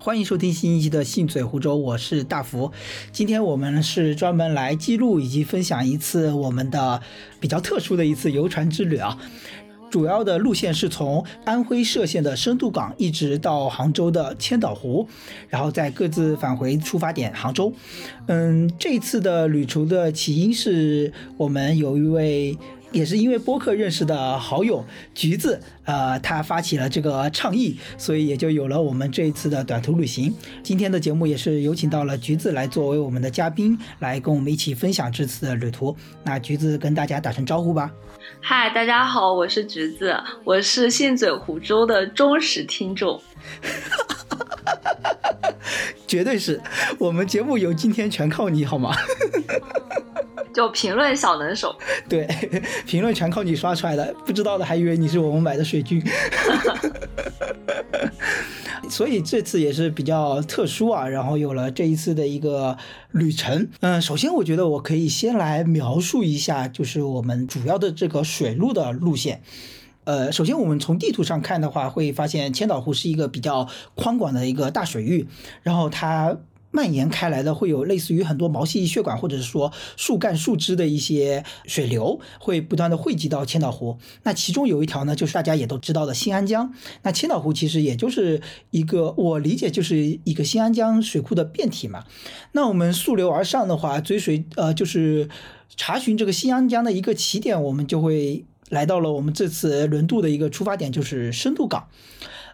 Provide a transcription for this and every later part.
欢迎收听新一期的《信嘴湖州》，我是大福。今天我们是专门来记录以及分享一次我们的比较特殊的一次游船之旅啊。主要的路线是从安徽歙县的深度港一直到杭州的千岛湖，然后再各自返回出发点杭州。嗯，这次的旅途的起因是我们有一位。也是因为播客认识的好友橘子，呃，他发起了这个倡议，所以也就有了我们这一次的短途旅行。今天的节目也是有请到了橘子来作为我们的嘉宾，来跟我们一起分享这次的旅途。那橘子跟大家打声招呼吧。嗨，大家好，我是橘子，我是信嘴湖州的忠实听众。绝对是我们节目有今天全靠你，好吗？就评论小能手，对，评论全靠你刷出来的，不知道的还以为你是我们买的水军。所以这次也是比较特殊啊，然后有了这一次的一个旅程。嗯，首先我觉得我可以先来描述一下，就是我们主要的这个水路的路线。呃，首先我们从地图上看的话，会发现千岛湖是一个比较宽广的一个大水域，然后它。蔓延开来的会有类似于很多毛细血管，或者是说树干、树枝的一些水流，会不断的汇集到千岛湖。那其中有一条呢，就是大家也都知道的新安江。那千岛湖其实也就是一个，我理解就是一个新安江水库的变体嘛。那我们溯流而上的话，追随呃，就是查询这个新安江的一个起点，我们就会来到了我们这次轮渡的一个出发点，就是深度港。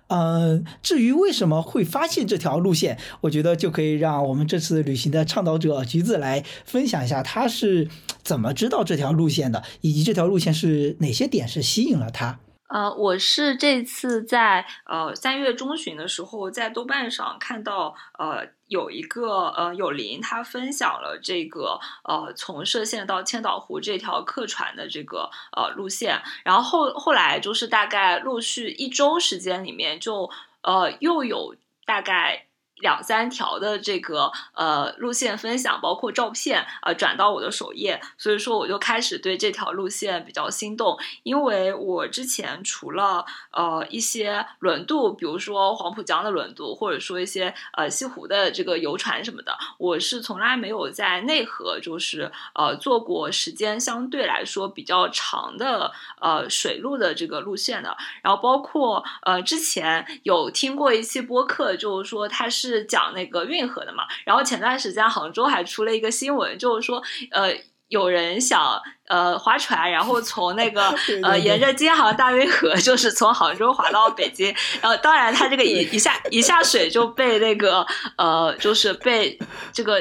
嗯，至于为什么会发现这条路线，我觉得就可以让我们这次旅行的倡导者橘子来分享一下，他是怎么知道这条路线的，以及这条路线是哪些点是吸引了他。呃，我是这次在呃三月中旬的时候，在豆瓣上看到呃有一个呃有林他分享了这个呃从歙县到千岛湖这条客船的这个呃路线，然后后后来就是大概陆续一周时间里面就呃又有大概。两三条的这个呃路线分享，包括照片呃转到我的首页，所以说我就开始对这条路线比较心动，因为我之前除了呃一些轮渡，比如说黄浦江的轮渡，或者说一些呃西湖的这个游船什么的，我是从来没有在内河就是呃做过时间相对来说比较长的呃水路的这个路线的，然后包括呃之前有听过一期播客，就是说它是。是讲那个运河的嘛，然后前段时间杭州还出了一个新闻，就是说，呃，有人想呃划船，然后从那个 呃沿着京杭大运河，就是从杭州划到北京，然后当然他这个一一下一下水就被那个呃就是被这个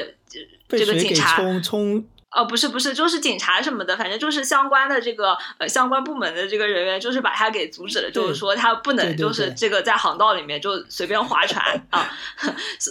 这个警察冲冲。呃，不是不是，就是警察什么的，反正就是相关的这个呃相关部门的这个人员，就是把他给阻止了，就是说他不能就是这个在航道里面就随便划船 啊，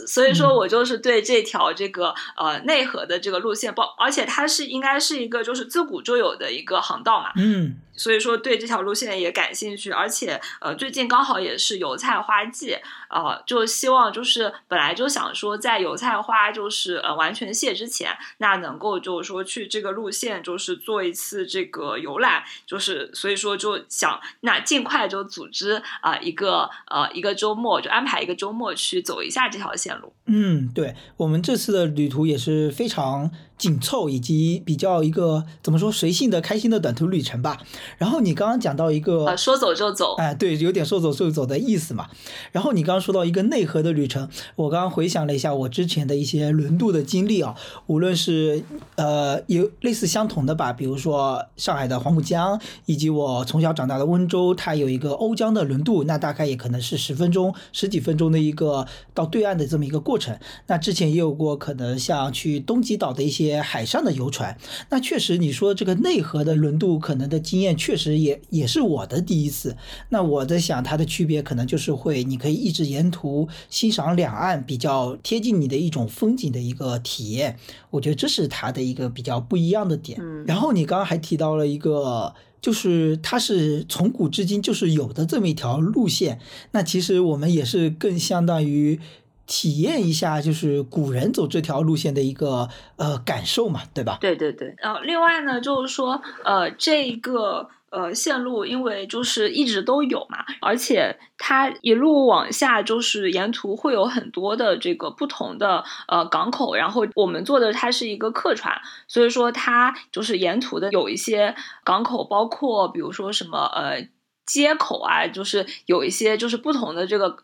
所以说我就是对这条这个呃内河的这个路线，包而且它是应该是一个就是自古就有的一个航道嘛，嗯。所以说对这条路线也感兴趣，而且呃最近刚好也是油菜花季，呃就希望就是本来就想说在油菜花就是呃完全谢之前，那能够就是说去这个路线就是做一次这个游览，就是所以说就想那尽快就组织啊一个呃一个周末就安排一个周末去走一下这条线路。嗯，对我们这次的旅途也是非常。紧凑以及比较一个怎么说随性的开心的短途旅程吧。然后你刚刚讲到一个说走就走，哎，对，有点说走就走的意思嘛。然后你刚刚说到一个内核的旅程，我刚刚回想了一下我之前的一些轮渡的经历啊，无论是呃有类似相同的吧，比如说上海的黄浦江，以及我从小长大的温州，它有一个瓯江的轮渡，那大概也可能是十分钟、十几分钟的一个到对岸的这么一个过程。那之前也有过可能像去东极岛的一些。海上的游船，那确实你说这个内河的轮渡可能的经验，确实也也是我的第一次。那我在想，它的区别可能就是会，你可以一直沿途欣赏两岸比较贴近你的一种风景的一个体验。我觉得这是它的一个比较不一样的点。然后你刚刚还提到了一个，就是它是从古至今就是有的这么一条路线。那其实我们也是更相当于。体验一下就是古人走这条路线的一个呃感受嘛，对吧？对对对。然后另外呢，就是说呃这个。呃线路，因为就是一直都有嘛，而且它一路往下，就是沿途会有很多的这个不同的呃港口，然后我们坐的它是一个客船，所以说它就是沿途的有一些港口，包括比如说什么呃接口啊，就是有一些就是不同的这个。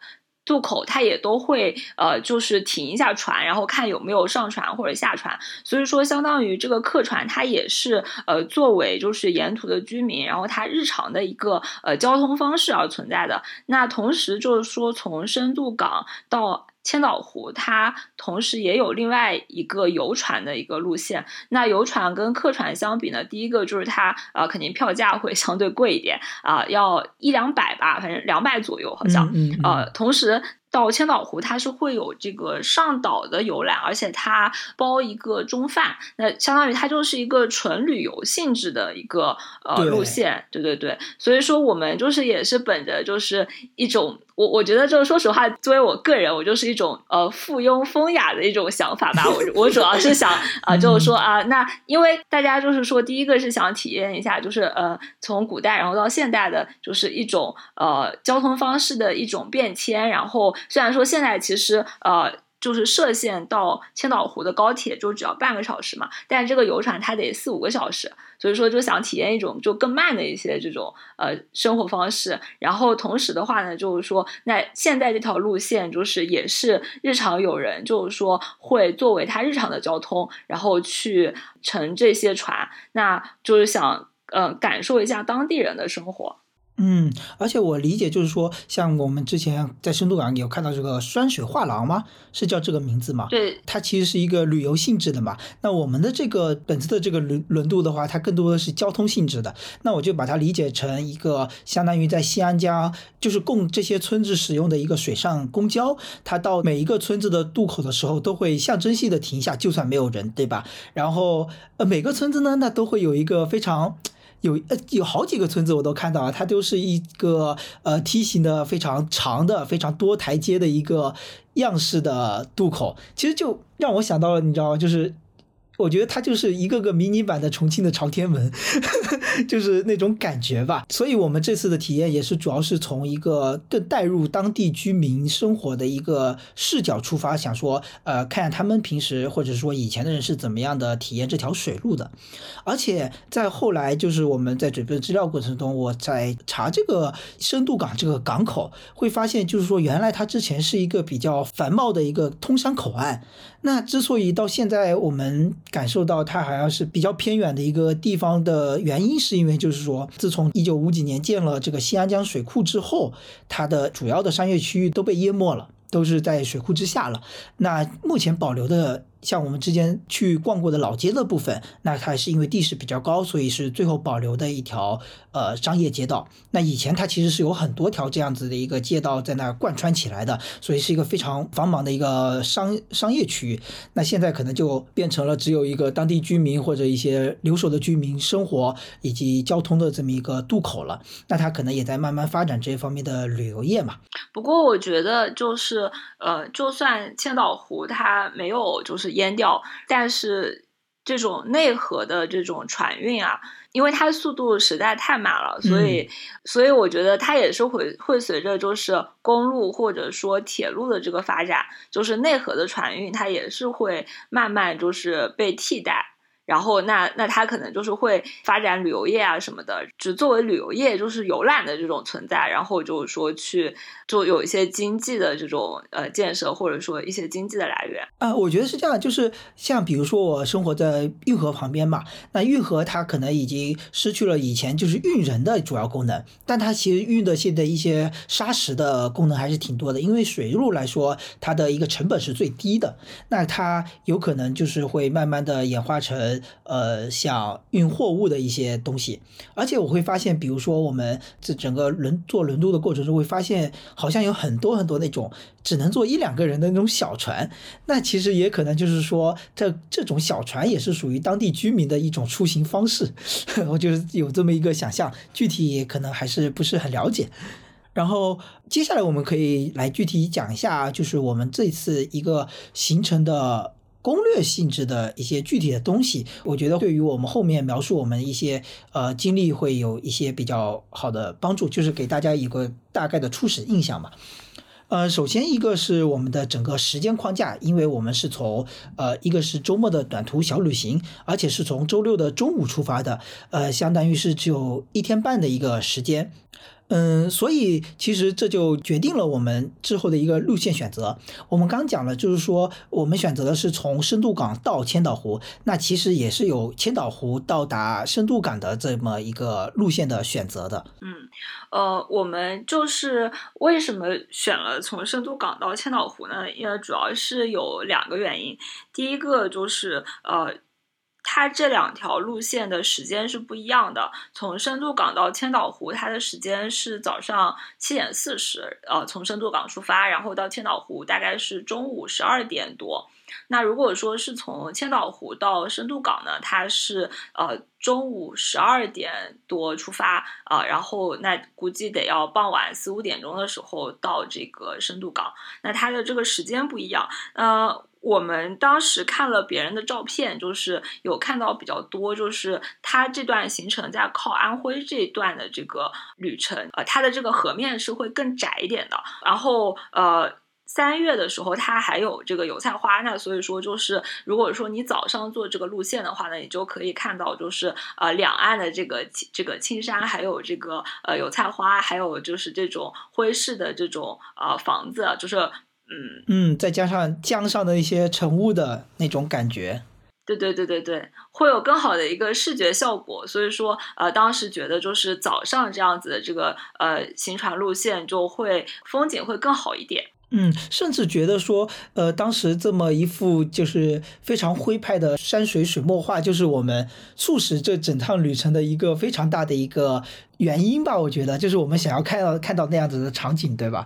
渡口，它也都会呃，就是停一下船，然后看有没有上船或者下船。所以说，相当于这个客船，它也是呃，作为就是沿途的居民，然后它日常的一个呃交通方式而存在的。那同时就是说，从深度港到。千岛湖，它同时也有另外一个游船的一个路线。那游船跟客船相比呢，第一个就是它呃，肯定票价会 相对贵一点啊，要一两百吧，反正两百左右好像。呃，同时。到千岛湖，它是会有这个上岛的游览，而且它包一个中饭，那相当于它就是一个纯旅游性质的一个呃路线，对对对。所以说我们就是也是本着就是一种，我我觉得就是说实话，作为我个人，我就是一种呃附庸风雅的一种想法吧。我我主要是想啊，就是说啊，那因为大家就是说，第一个是想体验一下，就是呃从古代然后到现代的，就是一种呃交通方式的一种变迁，然后。虽然说现在其实呃就是涉县到千岛湖的高铁就只要半个小时嘛，但这个游船它得四五个小时，所以说就想体验一种就更慢的一些这种呃生活方式。然后同时的话呢，就是说那现在这条路线就是也是日常有人就是说会作为他日常的交通，然后去乘这些船，那就是想呃感受一下当地人的生活。嗯，而且我理解就是说，像我们之前在深度港有看到这个酸水画廊吗？是叫这个名字吗？对，它其实是一个旅游性质的嘛。那我们的这个本次的这个轮轮渡的话，它更多的是交通性质的。那我就把它理解成一个相当于在西安家，就是供这些村子使用的一个水上公交。它到每一个村子的渡口的时候，都会象征性的停下，就算没有人，对吧？然后呃，每个村子呢，那都会有一个非常。有呃有好几个村子我都看到了，它都是一个呃梯形的非常长的、非常多台阶的一个样式的渡口，其实就让我想到了，你知道吗？就是。我觉得它就是一个个迷你版的重庆的朝天门，就是那种感觉吧。所以，我们这次的体验也是主要是从一个更带入当地居民生活的一个视角出发，想说，呃，看他们平时或者说以前的人是怎么样的体验这条水路的。而且在后来，就是我们在准备资料过程中，我在查这个深度港这个港口，会发现就是说，原来它之前是一个比较繁茂的一个通商口岸。那之所以到现在我们感受到它好像是比较偏远的一个地方的原因，是因为就是说，自从一九五几年建了这个新安江水库之后，它的主要的商业区域都被淹没了，都是在水库之下了。那目前保留的。像我们之前去逛过的老街的部分，那它是因为地势比较高，所以是最后保留的一条呃商业街道。那以前它其实是有很多条这样子的一个街道在那贯穿起来的，所以是一个非常繁忙的一个商商业区域。那现在可能就变成了只有一个当地居民或者一些留守的居民生活以及交通的这么一个渡口了。那它可能也在慢慢发展这方面的旅游业嘛。不过我觉得就是呃，就算千岛湖它没有就是。淹掉，但是这种内河的这种船运啊，因为它速度实在太慢了，所以，所以我觉得它也是会会随着就是公路或者说铁路的这个发展，就是内河的船运它也是会慢慢就是被替代。然后，那那他可能就是会发展旅游业啊什么的，只作为旅游业就是游览的这种存在，然后就是说去就有一些经济的这种呃建设，或者说一些经济的来源啊。我觉得是这样，就是像比如说我生活在运河旁边嘛，那运河它可能已经失去了以前就是运人的主要功能，但它其实运的现在一些砂石的功能还是挺多的，因为水路来说它的一个成本是最低的，那它有可能就是会慢慢的演化成。呃，像运货物的一些东西，而且我会发现，比如说我们这整个轮坐轮渡的过程中，会发现好像有很多很多那种只能坐一两个人的那种小船，那其实也可能就是说，这这种小船也是属于当地居民的一种出行方式，我就是有这么一个想象，具体可能还是不是很了解。然后接下来我们可以来具体讲一下，就是我们这次一个行程的。攻略性质的一些具体的东西，我觉得对于我们后面描述我们一些呃经历会有一些比较好的帮助，就是给大家一个大概的初始印象嘛。呃，首先一个是我们的整个时间框架，因为我们是从呃一个是周末的短途小旅行，而且是从周六的中午出发的，呃，相当于是只有一天半的一个时间。嗯，所以其实这就决定了我们之后的一个路线选择。我们刚讲了，就是说我们选择的是从深度港到千岛湖，那其实也是有千岛湖到达深度港的这么一个路线的选择的。嗯，呃，我们就是为什么选了从深度港到千岛湖呢？因为主要是有两个原因，第一个就是呃。它这两条路线的时间是不一样的。从深度港到千岛湖，它的时间是早上七点四十，呃，从深度港出发，然后到千岛湖大概是中午十二点多。那如果说是从千岛湖到深度港呢，它是呃中午十二点多出发啊，然后那估计得要傍晚四五点钟的时候到这个深度港。那它的这个时间不一样，呃。我们当时看了别人的照片，就是有看到比较多，就是他这段行程在靠安徽这一段的这个旅程，呃，它的这个河面是会更窄一点的。然后，呃，三月的时候它还有这个油菜花，那所以说就是如果说你早上做这个路线的话呢，你就可以看到就是呃两岸的这个这个青山，还有这个呃油菜花，还有就是这种徽式的这种呃房子，就是。嗯嗯，再加上江上的一些晨雾的那种感觉，对对对对对，会有更好的一个视觉效果。所以说，呃，当时觉得就是早上这样子的这个呃行船路线就会风景会更好一点。嗯，甚至觉得说，呃，当时这么一幅就是非常徽派的山水水墨画，就是我们促使这整趟旅程的一个非常大的一个。原因吧，我觉得就是我们想要看到看到那样子的场景，对吧？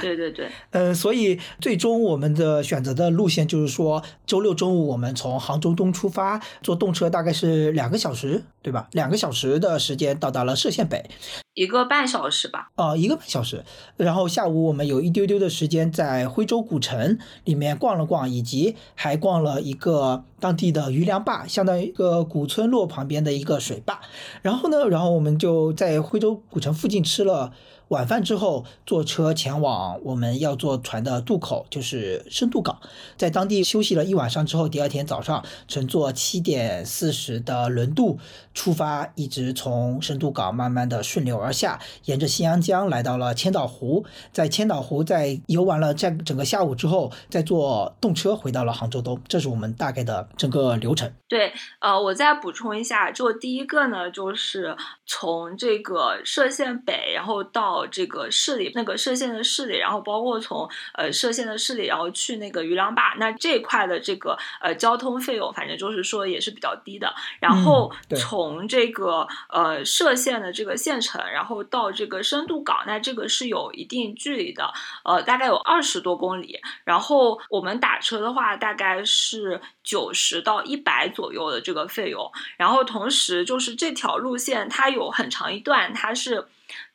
对对对。呃，所以最终我们的选择的路线就是说，周六中午我们从杭州东出发，坐动车大概是两个小时，对吧？两个小时的时间到达了歙县北，一个半小时吧。哦，一个半小时。然后下午我们有一丢丢的时间在徽州古城里面逛了逛，以及还逛了一个。当地的余粮坝，相当于一个古村落旁边的一个水坝。然后呢，然后我们就在徽州古城附近吃了。晚饭之后，坐车前往我们要坐船的渡口，就是深度港，在当地休息了一晚上之后，第二天早上乘坐七点四十的轮渡出发，一直从深度港慢慢的顺流而下，沿着新阳江来到了千岛湖，在千岛湖在游玩了这整个下午之后，再坐动车回到了杭州东，这是我们大概的整个流程。对，呃，我再补充一下，就第一个呢，就是从这个歙县北，然后到。这个市里，那个歙县的市里，然后包括从呃歙县的市里，然后去那个渔梁坝，那这块的这个呃交通费用，反正就是说也是比较低的。然后从这个呃歙县的这个县城，然后到这个深度港，那这个是有一定距离的，呃，大概有二十多公里。然后我们打车的话，大概是九十到一百左右的这个费用。然后同时就是这条路线，它有很长一段，它是。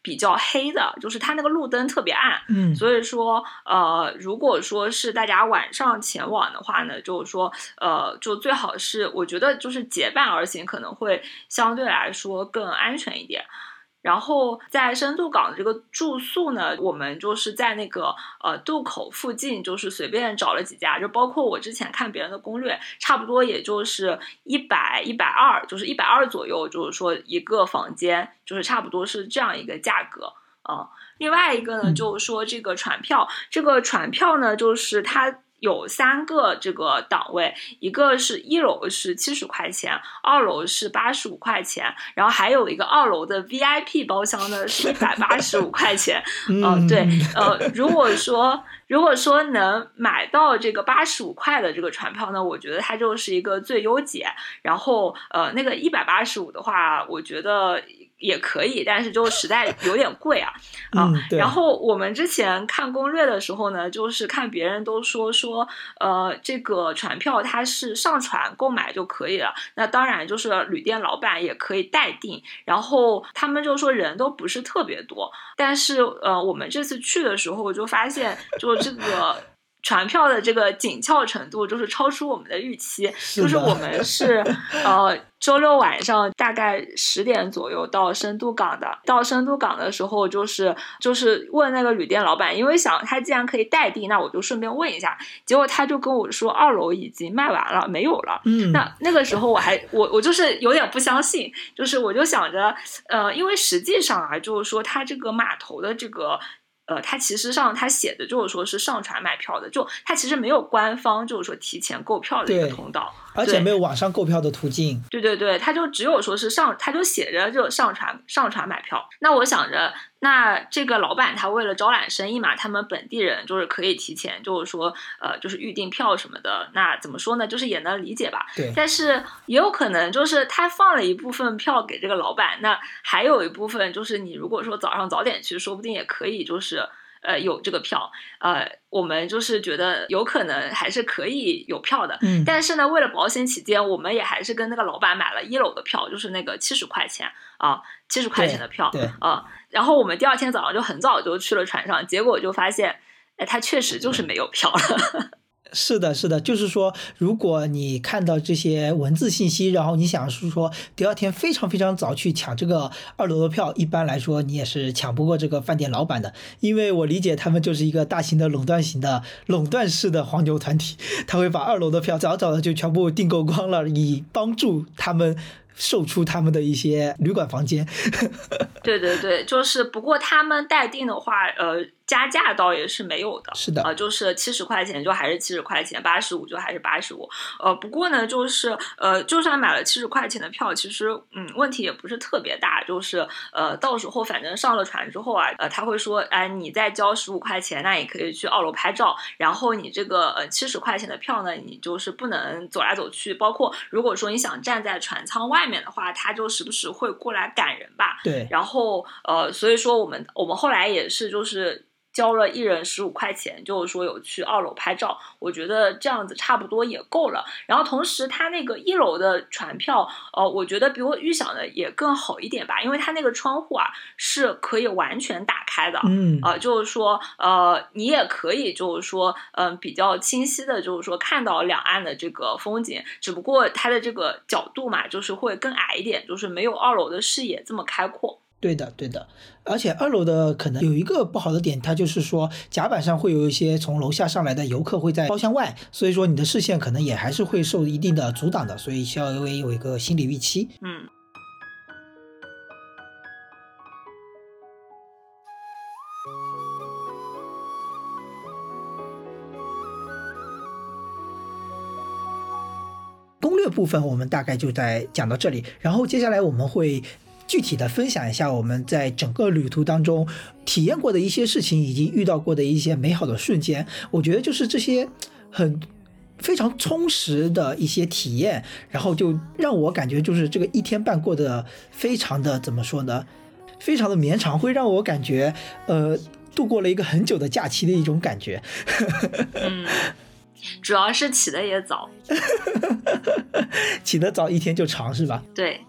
比较黑的，就是它那个路灯特别暗，嗯，所以说，呃，如果说是大家晚上前往的话呢，就是说，呃，就最好是，我觉得就是结伴而行，可能会相对来说更安全一点。然后在深度港的这个住宿呢，我们就是在那个呃渡口附近，就是随便找了几家，就包括我之前看别人的攻略，差不多也就是一百一百二，就是一百二左右，就是说一个房间，就是差不多是这样一个价格啊。另外一个呢，就是说这个船票，这个船票呢，就是它。有三个这个档位，一个是一楼是七十块钱，二楼是八十五块钱，然后还有一个二楼的 VIP 包厢呢是一百八十五块钱。嗯，对，呃，如果说如果说能买到这个八十五块的这个船票呢，我觉得它就是一个最优解。然后，呃，那个一百八十五的话，我觉得。也可以，但是就实在 有点贵啊啊！然后我们之前看攻略的时候呢，就是看别人都说说，呃，这个船票它是上船购买就可以了。那当然就是旅店老板也可以代订。然后他们就说人都不是特别多，但是呃，我们这次去的时候就发现，就这个。船票的这个紧俏程度就是超出我们的预期，是就是我们是 呃周六晚上大概十点左右到深度港的。到深度港的时候，就是就是问那个旅店老板，因为想他既然可以代订，那我就顺便问一下。结果他就跟我说，二楼已经卖完了，没有了。嗯，那那个时候我还我我就是有点不相信，就是我就想着，呃，因为实际上啊，就是说它这个码头的这个。呃，它其实上它写的就是说是上传买票的，就它其实没有官方就是说提前购票的一个通道，而且没有网上购票的途径。对对对，他就只有说是上，他就写着就上传上传买票。那我想着，那这个老板他为了招揽生意嘛，他们本地人就是可以提前就是说呃就是预订票什么的。那怎么说呢？就是也能理解吧。对，但是也有可能就是他放了一部分票给这个老板，那还有一部分就是你如果说早上早点去，说不定也可以就是。呃，有这个票，呃，我们就是觉得有可能还是可以有票的，嗯，但是呢，为了保险起见，我们也还是跟那个老板买了一楼的票，就是那个七十块钱啊，七十块钱的票对啊。然后我们第二天早上就很早就去了船上，结果就发现，哎，他确实就是没有票了。是的，是的，就是说，如果你看到这些文字信息，然后你想是说第二天非常非常早去抢这个二楼的票，一般来说你也是抢不过这个饭店老板的，因为我理解他们就是一个大型的垄断型的垄断式的黄牛团体，他会把二楼的票早早的就全部订购光了，以帮助他们售出他们的一些旅馆房间。对对对，就是不过他们待定的话，呃，加价倒也是没有的。是的，呃，就是七十块钱就还是七十块钱，八十五就还是八十五。呃，不过呢，就是呃，就算买了七十块钱的票，其实嗯，问题也不是特别大。就是呃，到时候反正上了船之后啊，呃，他会说，哎，你再交十五块钱，那也可以去二楼拍照。然后你这个呃七十块钱的票呢，你就是不能走来走去。包括如果说你想站在船舱外面的话，他就时不时会过来赶人吧。对，然后呃，所以说我们我们后来也是就是交了一人十五块钱，就是说有去二楼拍照，我觉得这样子差不多也够了。然后同时它那个一楼的船票，呃，我觉得比我预想的也更好一点吧，因为它那个窗户啊是可以完全打开的。嗯，啊、就是说，呃，你也可以，就是说，嗯、比较清晰的，就是说看到两岸的这个风景，只不过它的这个角度嘛，就是会更矮一点，就是没有二楼的视野这么开阔。对的，对的，而且二楼的可能有一个不好的点，它就是说甲板上会有一些从楼下上来的游客会在包厢外，所以说你的视线可能也还是会受一定的阻挡的，所以稍微有一个心理预期。嗯。攻略部分我们大概就在讲到这里，然后接下来我们会具体的分享一下我们在整个旅途当中体验过的一些事情，以及遇到过的一些美好的瞬间。我觉得就是这些很非常充实的一些体验，然后就让我感觉就是这个一天半过得非常的怎么说呢？非常的绵长，会让我感觉呃度过了一个很久的假期的一种感觉。嗯，主要是起的也早，起得早一天就长是吧？对，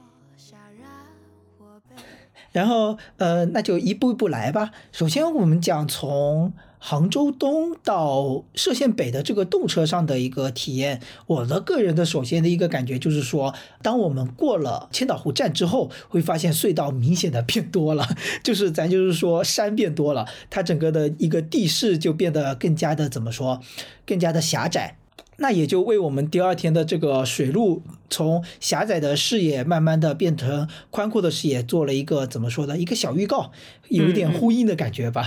然后呃，那就一步一步来吧。首先，我们讲从杭州东到歙县北的这个动车上的一个体验。我的个人的首先的一个感觉就是说，当我们过了千岛湖站之后，会发现隧道明显的变多了，就是咱就是说山变多了，它整个的一个地势就变得更加的怎么说，更加的狭窄。那也就为我们第二天的这个水路从狭窄的视野慢慢的变成宽阔的视野做了一个怎么说呢？一个小预告，有一点呼应的感觉吧。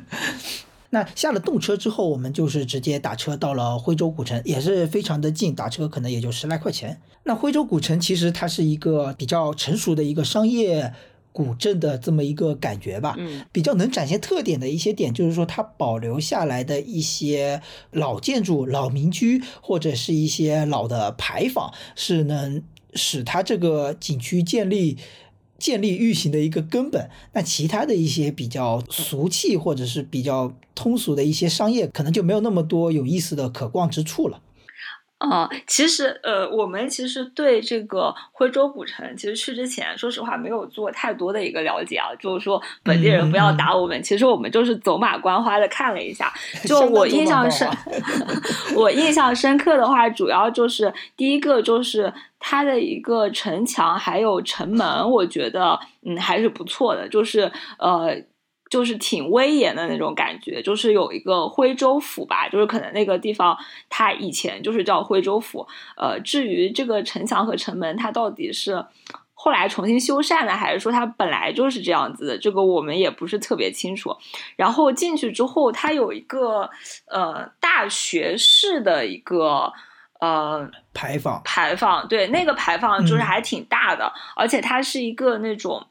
那下了动车之后，我们就是直接打车到了徽州古城，也是非常的近，打车可能也就十来块钱。那徽州古城其实它是一个比较成熟的一个商业古镇的这么一个感觉吧。嗯比较能展现特点的一些点，就是说它保留下来的一些老建筑、老民居，或者是一些老的牌坊，是能使它这个景区建立。建立运行的一个根本，那其他的一些比较俗气或者是比较通俗的一些商业，可能就没有那么多有意思的可逛之处了。嗯，其实呃，我们其实对这个徽州古城，其实去之前，说实话没有做太多的一个了解啊。就是说本地人不要打我们，其实我们就是走马观花的看了一下。就我印象深，我印象深刻的话，主要就是第一个就是它的一个城墙还有城门，我觉得嗯还是不错的，就是呃。就是挺威严的那种感觉，就是有一个徽州府吧，就是可能那个地方它以前就是叫徽州府。呃，至于这个城墙和城门，它到底是后来重新修缮的，还是说它本来就是这样子的，这个我们也不是特别清楚。然后进去之后，它有一个呃大学士的一个呃牌坊，牌坊对，那个牌坊就是还挺大的，而且它是一个那种。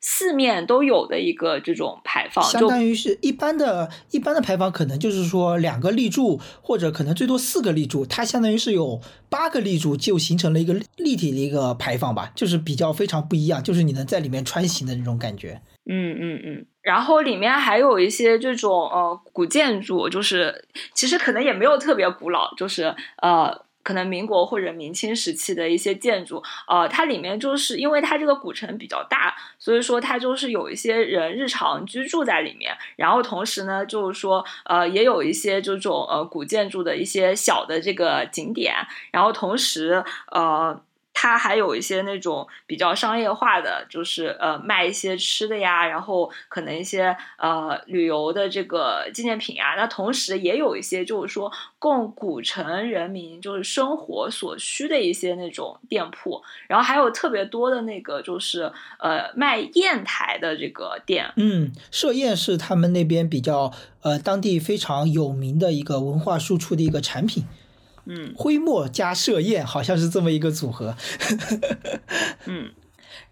四面都有的一个这种牌坊，相当于是一般的一般的牌坊，可能就是说两个立柱，或者可能最多四个立柱，它相当于是有八个立柱就形成了一个立体的一个牌坊吧，就是比较非常不一样，就是你能在里面穿行的那种感觉。嗯嗯嗯，然后里面还有一些这种呃古建筑，就是其实可能也没有特别古老，就是呃。可能民国或者明清时期的一些建筑，呃，它里面就是因为它这个古城比较大，所以说它就是有一些人日常居住在里面，然后同时呢，就是说，呃，也有一些这种呃古建筑的一些小的这个景点，然后同时，呃。它还有一些那种比较商业化的，就是呃卖一些吃的呀，然后可能一些呃旅游的这个纪念品啊。那同时也有一些就是说供古城人民就是生活所需的一些那种店铺，然后还有特别多的那个就是呃卖砚台的这个店。嗯，设砚是他们那边比较呃当地非常有名的一个文化输出的一个产品。嗯，徽墨加设宴好像是这么一个组合。嗯，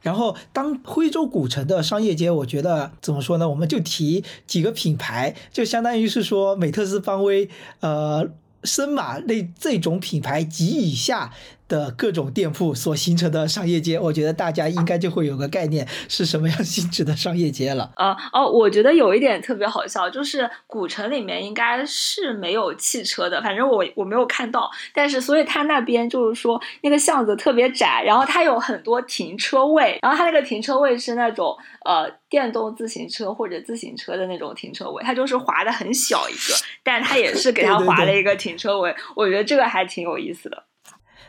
然后当徽州古城的商业街，我觉得怎么说呢？我们就提几个品牌，就相当于是说美特斯邦威、呃森马那这种品牌及以下。的各种店铺所形成的商业街，我觉得大家应该就会有个概念是什么样性质的商业街了。啊哦，我觉得有一点特别好笑，就是古城里面应该是没有汽车的，反正我我没有看到。但是，所以它那边就是说那个巷子特别窄，然后它有很多停车位，然后它那个停车位是那种呃电动自行车或者自行车的那种停车位，它就是划的很小一个，但它也是给它划了一个停车位。我觉得这个还挺有意思的。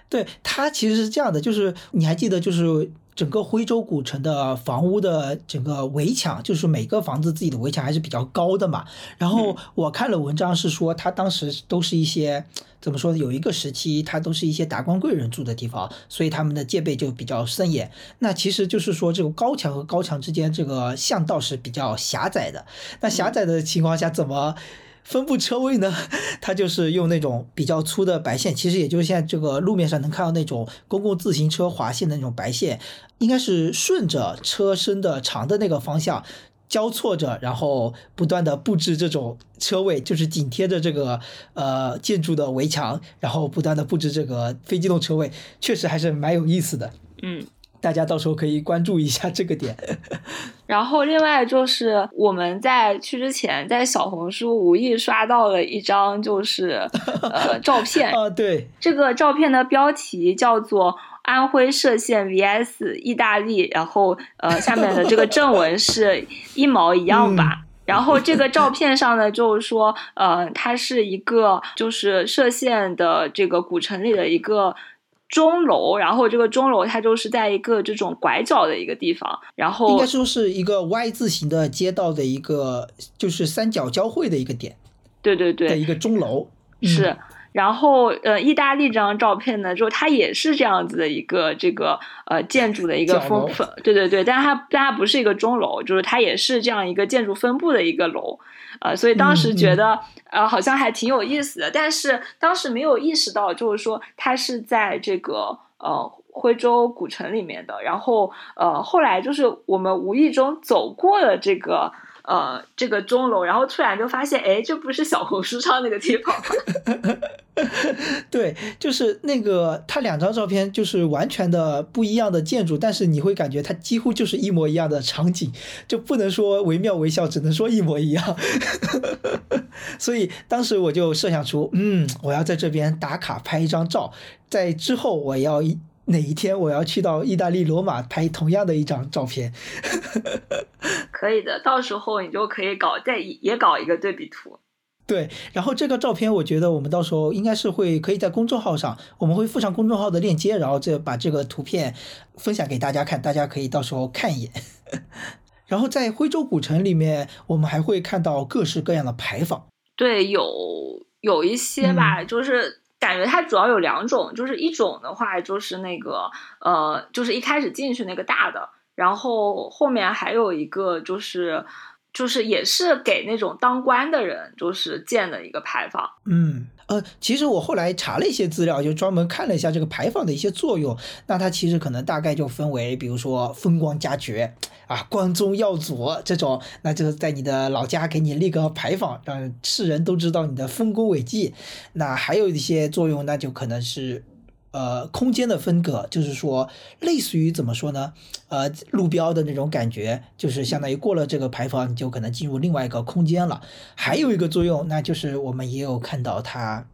对它其实是这样的，就是你还记得，就是整个徽州古城的房屋的整个围墙，就是每个房子自己的围墙还是比较高的嘛。然后我看了文章是说，它当时都是一些怎么说呢？有一个时期，它都是一些达官贵人住的地方，所以他们的戒备就比较森严。那其实就是说，这个高墙和高墙之间这个巷道是比较狭窄的。那狭窄的情况下，怎么？分布车位呢，它就是用那种比较粗的白线，其实也就是现在这个路面上能看到那种公共自行车划线的那种白线，应该是顺着车身的长的那个方向交错着，然后不断的布置这种车位，就是紧贴着这个呃建筑的围墙，然后不断的布置这个非机动车位，确实还是蛮有意思的。嗯。大家到时候可以关注一下 这个点，然后另外就是我们在去之前，在小红书无意刷到了一张就是呃 照片。啊，对，这个照片的标题叫做安徽歙县 vs 意大利，然后呃下面的这个正文是一毛一样吧，然后这个照片上呢就是说呃它是一个就是歙县的这个古城里的一个。钟楼，然后这个钟楼它就是在一个这种拐角的一个地方，然后应该说是一个 Y 字形的街道的一个，就是三角交汇的一个点。对对对，的一个钟楼是。然后呃，意大利这张照片呢，就它也是这样子的一个这个呃建筑的一个分分，对对对，但它但它不是一个钟楼，就是它也是这样一个建筑分布的一个楼。呃，所以当时觉得呃好像还挺有意思的，但是当时没有意识到，就是说它是在这个呃徽州古城里面的。然后呃后来就是我们无意中走过了这个呃这个钟楼，然后突然就发现，哎，这不是小红书上那个地方吗？对，就是那个，他两张照片就是完全的不一样的建筑，但是你会感觉它几乎就是一模一样的场景，就不能说惟妙惟肖，只能说一模一样。所以当时我就设想出，嗯，我要在这边打卡拍一张照，在之后我要哪一天我要去到意大利罗马拍同样的一张照片。可以的，到时候你就可以搞再也搞一个对比图。对，然后这个照片，我觉得我们到时候应该是会可以在公众号上，我们会附上公众号的链接，然后这把这个图片分享给大家看，大家可以到时候看一眼。然后在徽州古城里面，我们还会看到各式各样的牌坊。对，有有一些吧，就是感觉它主要有两种，就是一种的话就是那个呃，就是一开始进去那个大的，然后后面还有一个就是。就是也是给那种当官的人，就是建的一个牌坊。嗯，呃，其实我后来查了一些资料，就专门看了一下这个牌坊的一些作用。那它其实可能大概就分为，比如说风光佳绝啊，光宗耀祖这种，那就是在你的老家给你立个牌坊，让世人都知道你的丰功伟绩。那还有一些作用，那就可能是。呃，空间的分隔就是说，类似于怎么说呢？呃，路标的那种感觉，就是相当于过了这个牌坊，你就可能进入另外一个空间了。还有一个作用，那就是我们也有看到它，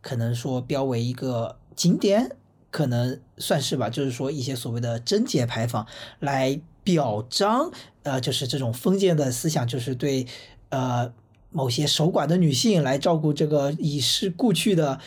可能说标为一个景点，可能算是吧。就是说一些所谓的贞节牌坊，来表彰，呃，就是这种封建的思想，就是对呃某些守寡的女性来照顾这个已逝故去的。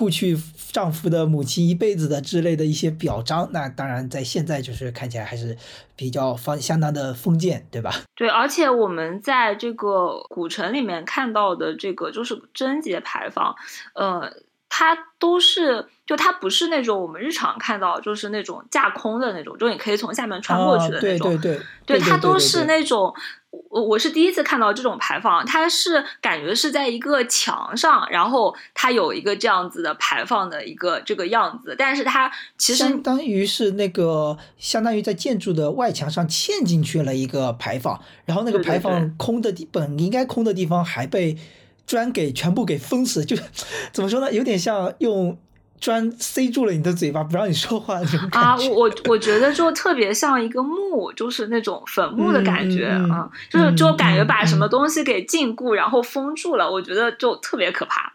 过去丈夫的母亲一辈子的之类的一些表彰，那当然在现在就是看起来还是比较方相当的封建，对吧？对，而且我们在这个古城里面看到的这个就是贞节牌坊，呃，它都是就它不是那种我们日常看到就是那种架空的那种，就你可以从下面穿过去的那种，对对对，对它都是那种。我我是第一次看到这种牌坊，它是感觉是在一个墙上，然后它有一个这样子的牌坊的一个这个样子，但是它其实相当于是那个相当于在建筑的外墙上嵌进去了一个牌坊，然后那个牌坊空的地本应该空的地方还被砖给全部给封死，就 怎么说呢？有点像用。砖塞住了你的嘴巴，不让你说话那种感觉啊！我我觉得就特别像一个墓，就是那种坟墓的感觉啊，就是就感觉把什么东西给禁锢，然后封住了，我觉得就特别可怕。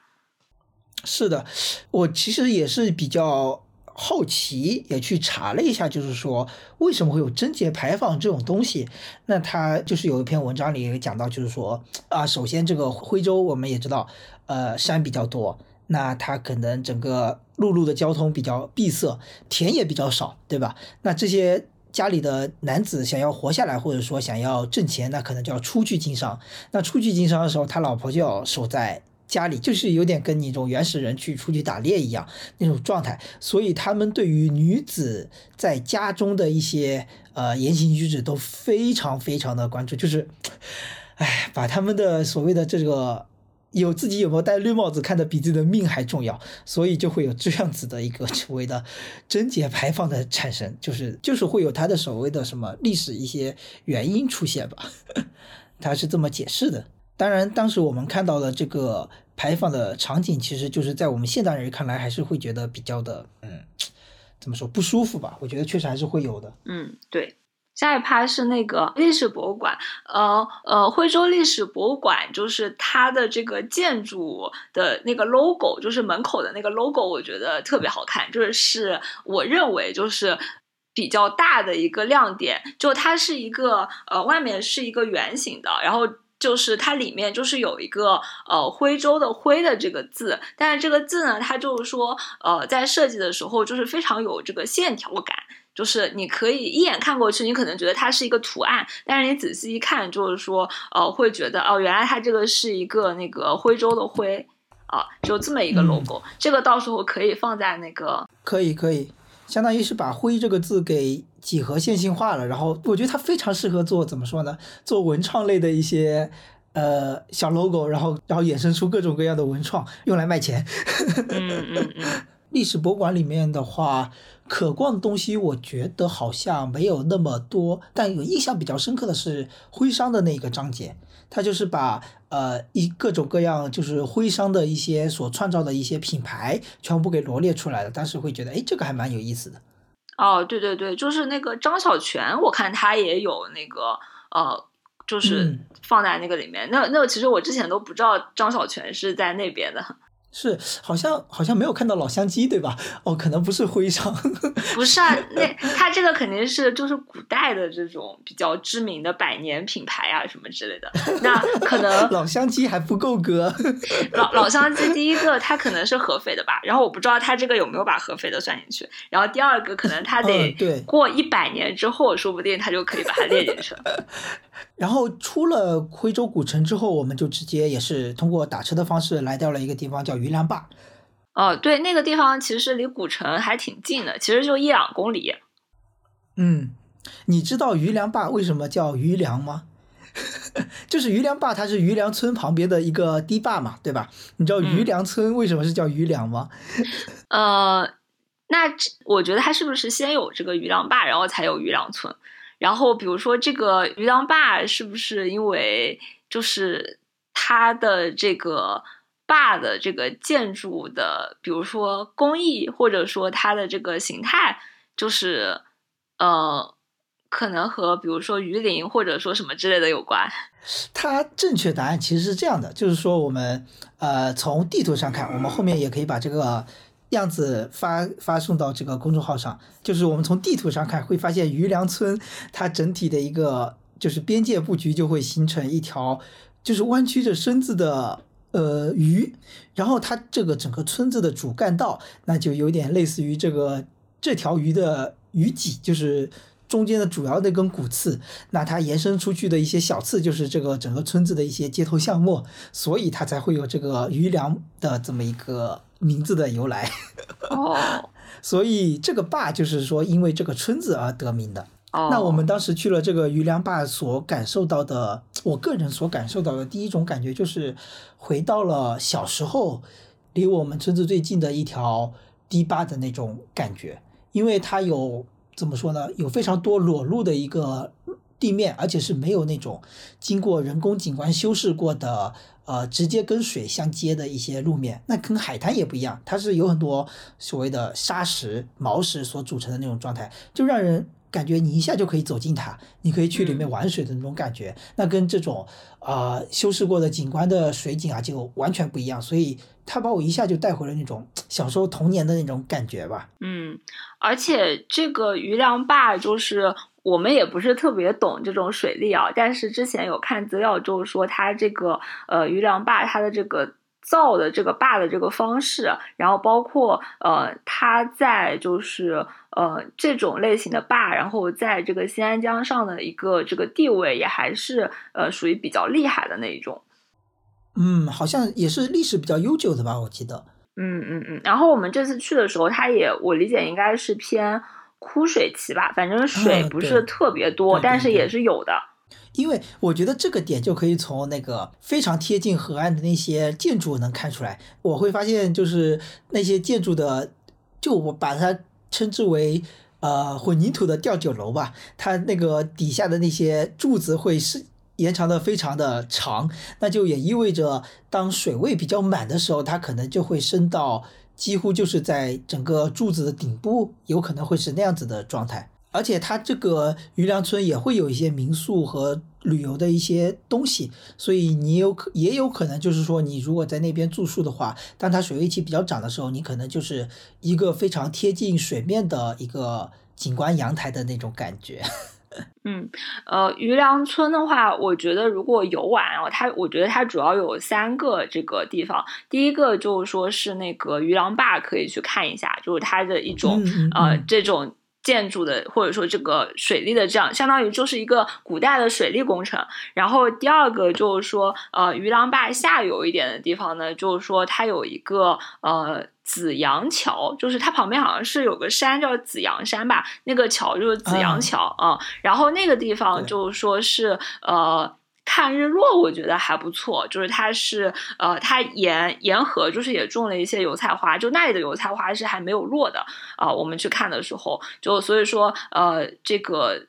是的，我其实也是比较好奇，也去查了一下，就是说为什么会有贞节牌坊这种东西？那他就是有一篇文章里也讲到，就是说啊，首先这个徽州我们也知道，呃，山比较多。那它可能整个陆路的交通比较闭塞，田也比较少，对吧？那这些家里的男子想要活下来，或者说想要挣钱，那可能就要出去经商。那出去经商的时候，他老婆就要守在家里，就是有点跟你这种原始人去出去打猎一样那种状态。所以他们对于女子在家中的一些呃言行举止都非常非常的关注，就是，哎，把他们的所谓的这个。有自己有没有戴绿帽子看得比自己的命还重要，所以就会有这样子的一个所谓的贞洁牌坊的产生，就是就是会有他的所谓的什么历史一些原因出现吧，他是这么解释的。当然，当时我们看到的这个牌坊的场景，其实就是在我们现代人看来，还是会觉得比较的，嗯，怎么说不舒服吧？我觉得确实还是会有的。嗯，对。下一趴是那个历史博物馆，呃呃，徽州历史博物馆就是它的这个建筑的那个 logo，就是门口的那个 logo，我觉得特别好看，就是我认为就是比较大的一个亮点，就它是一个呃外面是一个圆形的，然后就是它里面就是有一个呃徽州的徽的这个字，但是这个字呢，它就是说呃在设计的时候就是非常有这个线条感。就是你可以一眼看过去，你可能觉得它是一个图案，但是你仔细一看，就是说，呃，会觉得哦，原来它这个是一个那个徽州的徽，啊，就这么一个 logo。这个到时候可以放在那个，可以可以，相当于是把“灰”这个字给几何线性化了。然后我觉得它非常适合做怎么说呢？做文创类的一些呃小 logo，然后然后衍生出各种各样的文创，用来卖钱。嗯嗯嗯。历史博物馆里面的话，可逛的东西我觉得好像没有那么多，但有印象比较深刻的是徽商的那个章节，它就是把呃一各种各样就是徽商的一些所创造的一些品牌全部给罗列出来了，当时会觉得哎这个还蛮有意思的。哦，对对对，就是那个张小泉，我看他也有那个呃，就是放在那个里面。那那个其实我之前都不知道张小泉是在那边的。是，好像好像没有看到老乡鸡，对吧？哦，可能不是徽商，不是啊，那他这个肯定是就是古代的这种比较知名的百年品牌啊什么之类的。那可能老乡鸡还不够格。老老乡鸡第一个，它可能是合肥的吧？然后我不知道它这个有没有把合肥的算进去。然后第二个，可能它得过一百年之后，说不定它就可以把它列进去了。然后出了徽州古城之后，我们就直接也是通过打车的方式来到了一个地方，叫鱼梁坝。哦，对，那个地方其实离古城还挺近的，其实就一两公里。嗯，你知道鱼梁坝为什么叫鱼梁吗？就是鱼梁坝，它是鱼梁村旁边的一个堤坝嘛，对吧？你知道鱼梁村为什么是叫鱼梁吗？呃，那我觉得它是不是先有这个鱼梁坝，然后才有鱼梁村？然后比如说这个鱼梁坝，是不是因为就是它的这个？坝的这个建筑的，比如说工艺，或者说它的这个形态，就是呃，可能和比如说鱼鳞或者说什么之类的有关。它正确答案其实是这样的，就是说我们呃从地图上看，我们后面也可以把这个样子发发送到这个公众号上。就是我们从地图上看，会发现鱼梁村它整体的一个就是边界布局就会形成一条就是弯曲着身子的。呃，鱼，然后它这个整个村子的主干道，那就有点类似于这个这条鱼的鱼脊，就是中间的主要那根骨刺，那它延伸出去的一些小刺，就是这个整个村子的一些街头巷陌，所以它才会有这个鱼梁的这么一个名字的由来。哦，所以这个坝就是说因为这个村子而得名的。那我们当时去了这个鱼梁坝，所感受到的，我个人所感受到的第一种感觉就是回到了小时候，离我们村子最近的一条堤坝的那种感觉，因为它有怎么说呢，有非常多裸露的一个地面，而且是没有那种经过人工景观修饰过的，呃，直接跟水相接的一些路面。那跟海滩也不一样，它是有很多所谓的沙石、毛石所组成的那种状态，就让人。感觉你一下就可以走进它，你可以去里面玩水的那种感觉，那跟这种啊修饰过的景观的水景啊就完全不一样，所以它把我一下就带回了那种小时候童年的那种感觉吧。嗯，而且这个余梁坝就是我们也不是特别懂这种水利啊，但是之前有看资料，就是说它这个呃余梁坝它的这个。造的这个坝的这个方式，然后包括呃，它在就是呃这种类型的坝，然后在这个新安江上的一个这个地位，也还是呃属于比较厉害的那一种。嗯，好像也是历史比较悠久的吧，我记得。嗯嗯嗯。然后我们这次去的时候，它也我理解应该是偏枯水期吧，反正水不是特别多，但是也是有的。因为我觉得这个点就可以从那个非常贴近河岸的那些建筑能看出来。我会发现，就是那些建筑的，就我把它称之为呃混凝土的吊酒楼吧。它那个底下的那些柱子会是延长的非常的长，那就也意味着当水位比较满的时候，它可能就会升到几乎就是在整个柱子的顶部，有可能会是那样子的状态。而且它这个余梁村也会有一些民宿和旅游的一些东西，所以你有可也有可能就是说，你如果在那边住宿的话，当它水位期比较涨的时候，你可能就是一个非常贴近水面的一个景观阳台的那种感觉。嗯，呃，余梁村的话，我觉得如果游玩哦，它我觉得它主要有三个这个地方，第一个就是说是那个余梁坝可以去看一下，就是它的一种呃这种。建筑的或者说这个水利的这样，相当于就是一个古代的水利工程。然后第二个就是说，呃，鱼梁坝下游一点的地方呢，就是说它有一个呃紫阳桥，就是它旁边好像是有个山叫紫阳山吧，那个桥就是紫阳桥啊。然后那个地方就是说是呃。看日落，我觉得还不错。就是它是呃，它沿沿河就是也种了一些油菜花，就那里的油菜花是还没有落的啊。我们去看的时候，就所以说呃，这个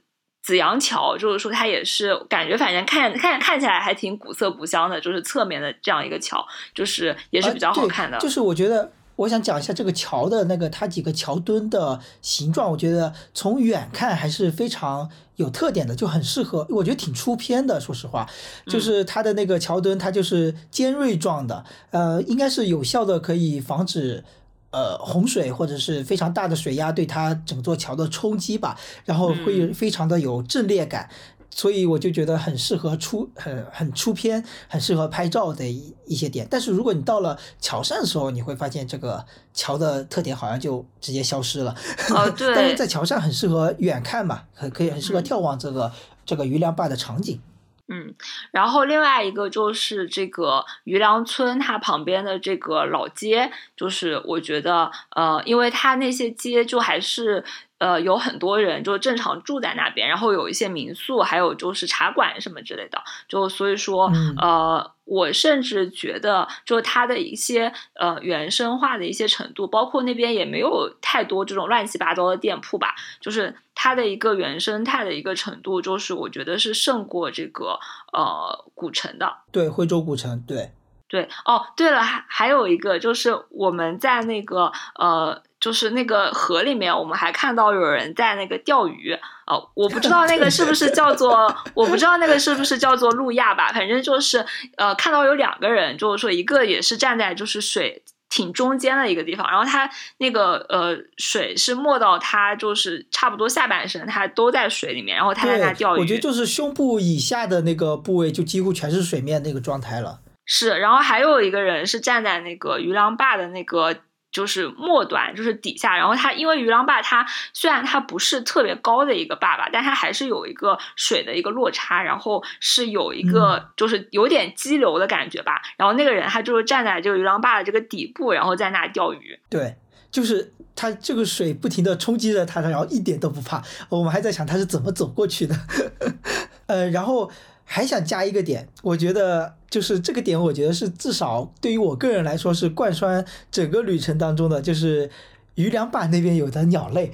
紫阳桥就是说它也是感觉反正看看看起来还挺古色古香的，就是侧面的这样一个桥，就是也是比较好看的。就是我觉得。我想讲一下这个桥的那个它几个桥墩的形状，我觉得从远看还是非常有特点的，就很适合，我觉得挺出片的。说实话，就是它的那个桥墩，它就是尖锐状的，呃，应该是有效的可以防止呃洪水或者是非常大的水压对它整座桥的冲击吧，然后会非常的有阵列感。所以我就觉得很适合出很很出片，很适合拍照的一一些点。但是如果你到了桥上的时候，你会发现这个桥的特点好像就直接消失了。哦，对。但是在桥上很适合远看嘛，很可以很适合眺望这个这个余梁坝的场景。嗯，然后另外一个就是这个余梁村，它旁边的这个老街，就是我觉得呃，因为它那些街就还是。呃，有很多人就正常住在那边，然后有一些民宿，还有就是茶馆什么之类的，就所以说，呃，我甚至觉得，就它的一些呃原生化的一些程度，包括那边也没有太多这种乱七八糟的店铺吧，就是它的一个原生态的一个程度，就是我觉得是胜过这个呃古城的。对，徽州古城，对，对，哦，对了，还还有一个就是我们在那个呃。就是那个河里面，我们还看到有人在那个钓鱼哦，我不知道那个是不是叫做，我不知道那个是不是叫做路亚吧，反正就是呃，看到有两个人，就是说一个也是站在就是水挺中间的一个地方，然后他那个呃水是没到他就是差不多下半身，他都在水里面，然后他在那钓鱼。我觉得就是胸部以下的那个部位就几乎全是水面那个状态了。是，然后还有一个人是站在那个鱼梁坝的那个。就是末端，就是底下，然后它因为鱼梁坝，它虽然它不是特别高的一个坝坝，但它还是有一个水的一个落差，然后是有一个就是有点激流的感觉吧。然后那个人他就是站在这个鱼梁坝的这个底部，然后在那钓鱼。对，就是他这个水不停的冲击着他，然后一点都不怕。我们还在想他是怎么走过去的，呃，然后。还想加一个点，我觉得就是这个点，我觉得是至少对于我个人来说是贯穿整个旅程当中的，就是余良坝那边有的鸟类，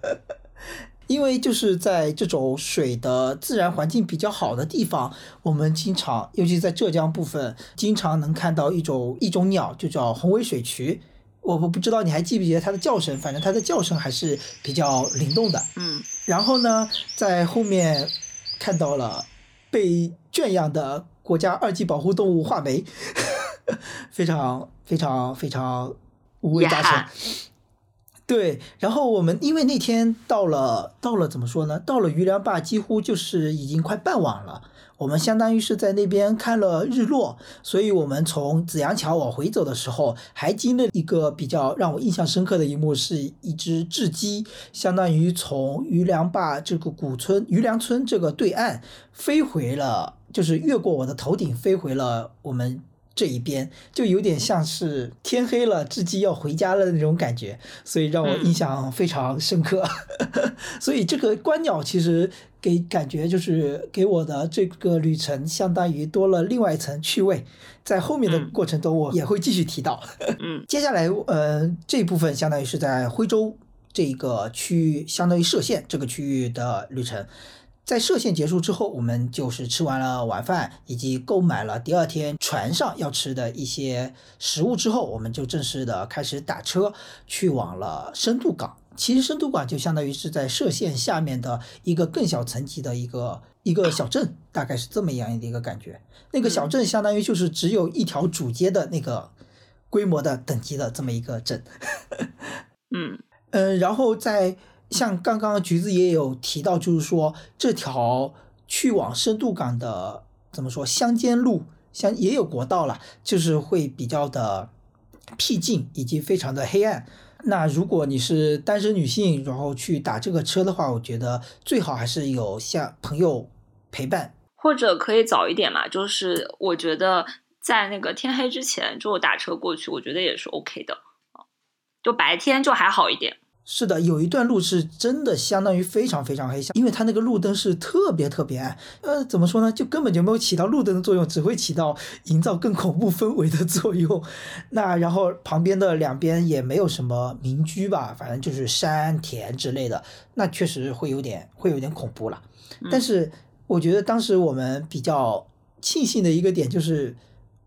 因为就是在这种水的自然环境比较好的地方，我们经常，尤其在浙江部分，经常能看到一种一种鸟，就叫红尾水渠。我我不知道你还记不记得它的叫声，反正它的叫声还是比较灵动的。嗯，然后呢，在后面看到了。被圈养的国家二级保护动物画眉，非常非常非常五味杂陈。对，然后我们因为那天到了到了怎么说呢？到了余梁坝，几乎就是已经快傍晚了。我们相当于是在那边看了日落，所以我们从紫阳桥往回走的时候，还经历一个比较让我印象深刻的一幕，是一只雉鸡，相当于从余梁坝这个古村余梁村这个对岸飞回了，就是越过我的头顶飞回了我们。这一边就有点像是天黑了，雉鸡要回家了那种感觉，所以让我印象非常深刻。所以这个观鸟其实给感觉就是给我的这个旅程相当于多了另外一层趣味，在后面的过程中我也会继续提到。嗯，接下来呃这部分相当于是在徽州这个区域，相当于歙县这个区域的旅程。在歙县结束之后，我们就是吃完了晚饭，以及购买了第二天船上要吃的一些食物之后，我们就正式的开始打车去往了深度港。其实深度馆就相当于是在歙县下面的一个更小层级的一个一个小镇，大概是这么样的一个感觉。那个小镇相当于就是只有一条主街的那个规模的等级的这么一个镇。嗯 嗯，然后在。像刚刚橘子也有提到，就是说这条去往深度港的怎么说乡间路，像也有国道了，就是会比较的僻静以及非常的黑暗。那如果你是单身女性，然后去打这个车的话，我觉得最好还是有像朋友陪伴，或者可以早一点嘛。就是我觉得在那个天黑之前就打车过去，我觉得也是 OK 的就白天就还好一点。是的，有一段路是真的相当于非常非常黑，因为它那个路灯是特别特别暗。呃，怎么说呢？就根本就没有起到路灯的作用，只会起到营造更恐怖氛围的作用。那然后旁边的两边也没有什么民居吧，反正就是山田之类的，那确实会有点会有点恐怖了。但是我觉得当时我们比较庆幸的一个点就是，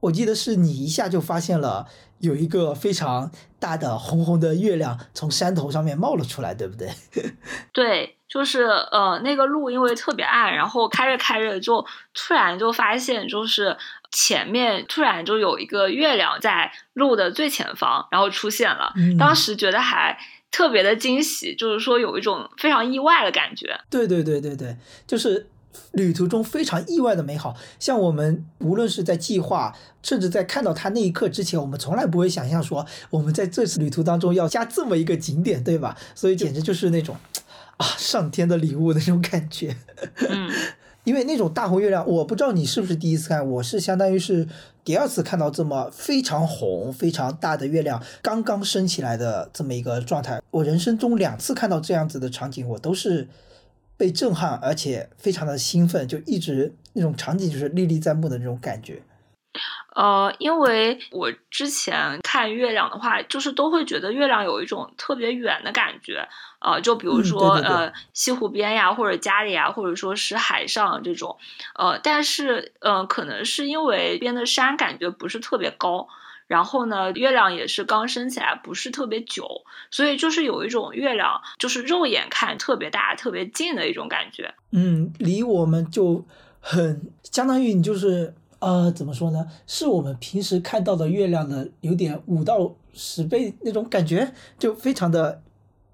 我记得是你一下就发现了。有一个非常大的红红的月亮从山头上面冒了出来，对不对？对，就是呃，那个路因为特别暗，然后开着开着就突然就发现，就是前面突然就有一个月亮在路的最前方，然后出现了。当时觉得还特别的惊喜，就是说有一种非常意外的感觉。对对对对对，就是。旅途中非常意外的美好，像我们无论是在计划，甚至在看到它那一刻之前，我们从来不会想象说我们在这次旅途当中要加这么一个景点，对吧？所以简直就是那种啊上天的礼物的那种感觉。嗯，因为那种大红月亮，我不知道你是不是第一次看，我是相当于是第二次看到这么非常红、非常大的月亮刚刚升起来的这么一个状态。我人生中两次看到这样子的场景，我都是。被震撼，而且非常的兴奋，就一直那种场景就是历历在目的那种感觉。呃，因为我之前看月亮的话，就是都会觉得月亮有一种特别远的感觉。呃，就比如说呃西湖边呀，或者家里呀，或者说是海上这种。呃，但是呃，可能是因为边的山感觉不是特别高。然后呢，月亮也是刚升起来，不是特别久，所以就是有一种月亮就是肉眼看特别大、特别近的一种感觉。嗯，离我们就很相当于你就是呃，怎么说呢？是我们平时看到的月亮的有点五到十倍那种感觉，就非常的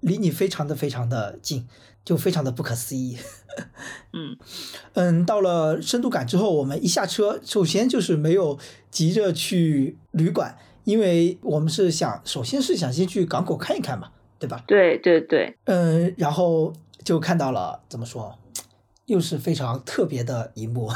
离你非常的非常的近。就非常的不可思议，嗯嗯，到了深度感之后，我们一下车，首先就是没有急着去旅馆，因为我们是想，首先是想先去港口看一看嘛，对吧？对对对，嗯，然后就看到了，怎么说，又是非常特别的一幕，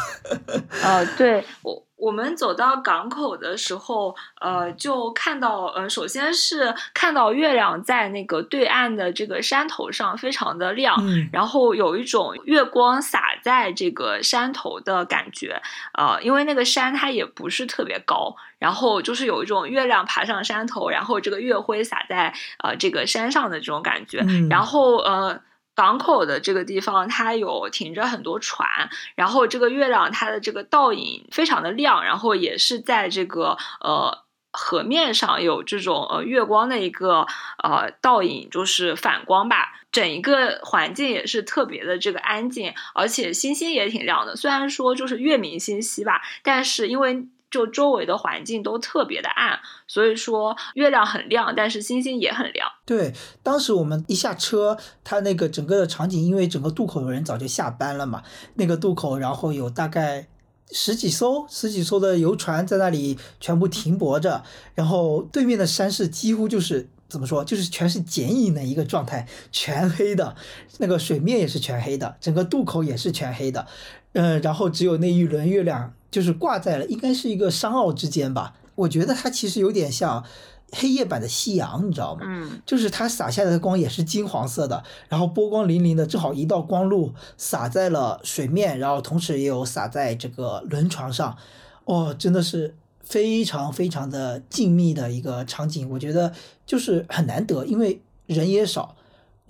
啊，对我。我们走到港口的时候，呃，就看到，呃，首先是看到月亮在那个对岸的这个山头上非常的亮，然后有一种月光洒在这个山头的感觉，呃，因为那个山它也不是特别高，然后就是有一种月亮爬上山头，然后这个月辉洒在呃这个山上的这种感觉，然后呃。港口的这个地方，它有停着很多船，然后这个月亮它的这个倒影非常的亮，然后也是在这个呃河面上有这种呃月光的一个呃倒影，就是反光吧。整一个环境也是特别的这个安静，而且星星也挺亮的。虽然说就是月明星稀吧，但是因为。就周围的环境都特别的暗，所以说月亮很亮，但是星星也很亮。对，当时我们一下车，它那个整个的场景，因为整个渡口的人早就下班了嘛，那个渡口，然后有大概十几艘、十几艘的游船在那里全部停泊着，然后对面的山势几乎就是怎么说，就是全是剪影的一个状态，全黑的，那个水面也是全黑的，整个渡口也是全黑的，嗯，然后只有那一轮月亮。就是挂在了，应该是一个商澳之间吧。我觉得它其实有点像黑夜版的夕阳，你知道吗？嗯，就是它洒下来的光也是金黄色的，然后波光粼粼的，正好一道光路洒在了水面，然后同时也有洒在这个轮船上。哦，真的是非常非常的静谧的一个场景，我觉得就是很难得，因为人也少，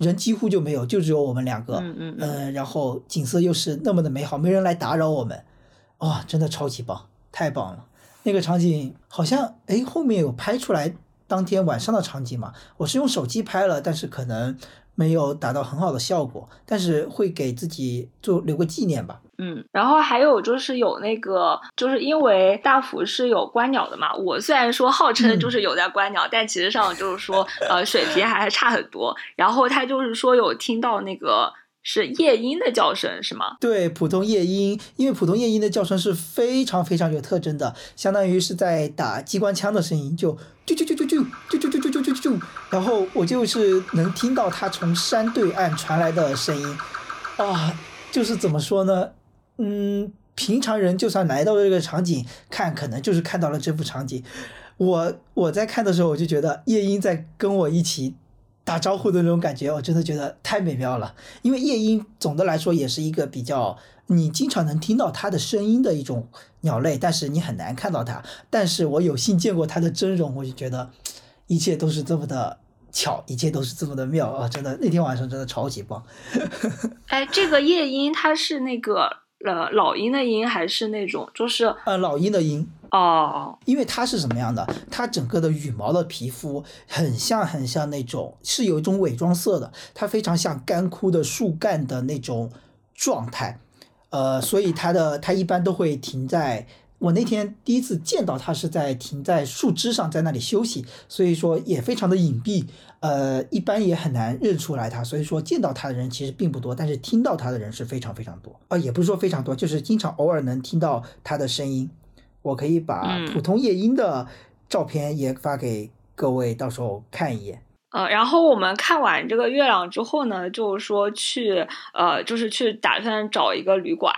人几乎就没有，就只有我们两个。嗯嗯嗯，然后景色又是那么的美好，没人来打扰我们。哇，真的超级棒，太棒了！那个场景好像哎，后面有拍出来当天晚上的场景嘛？我是用手机拍了，但是可能没有达到很好的效果，但是会给自己做留个纪念吧。嗯，然后还有就是有那个，就是因为大福是有观鸟的嘛。我虽然说号称就是有在观鸟，但其实上就是说，呃，水平还是差很多。然后他就是说有听到那个。是夜莺的叫声是吗？对，普通夜莺，因为普通夜莺的叫声是非常非常有特征的，相当于是在打机关枪的声音，就啾啾啾啾啾啾啾啾啾啾啾啾，然后我就是能听到它从山对岸传来的声音，啊，就是怎么说呢？嗯，平常人就算来到了这个场景看，可能就是看到了这幅场景。我我在看的时候，我就觉得夜莺在跟我一起。打招呼的那种感觉，我真的觉得太美妙了。因为夜莺总的来说也是一个比较你经常能听到它的声音的一种鸟类，但是你很难看到它。但是我有幸见过它的真容，我就觉得 一切都是这么的巧，一切都是这么的妙啊！真的，那天晚上真的超级棒。哎，这个夜莺它是那个呃老鹰的鹰，还是那种就是呃老鹰的鹰？哦，因为它是什么样的？它整个的羽毛的皮肤很像很像那种，是有一种伪装色的，它非常像干枯的树干的那种状态，呃，所以它的它一般都会停在。我那天第一次见到它是在停在树枝上，在那里休息，所以说也非常的隐蔽，呃，一般也很难认出来它，所以说见到它的人其实并不多，但是听到它的人是非常非常多，啊，也不是说非常多，就是经常偶尔能听到它的声音。我可以把普通夜莺的照片也发给各位，到时候看一眼。呃，然后我们看完这个月亮之后呢，就是说去呃，就是去打算找一个旅馆，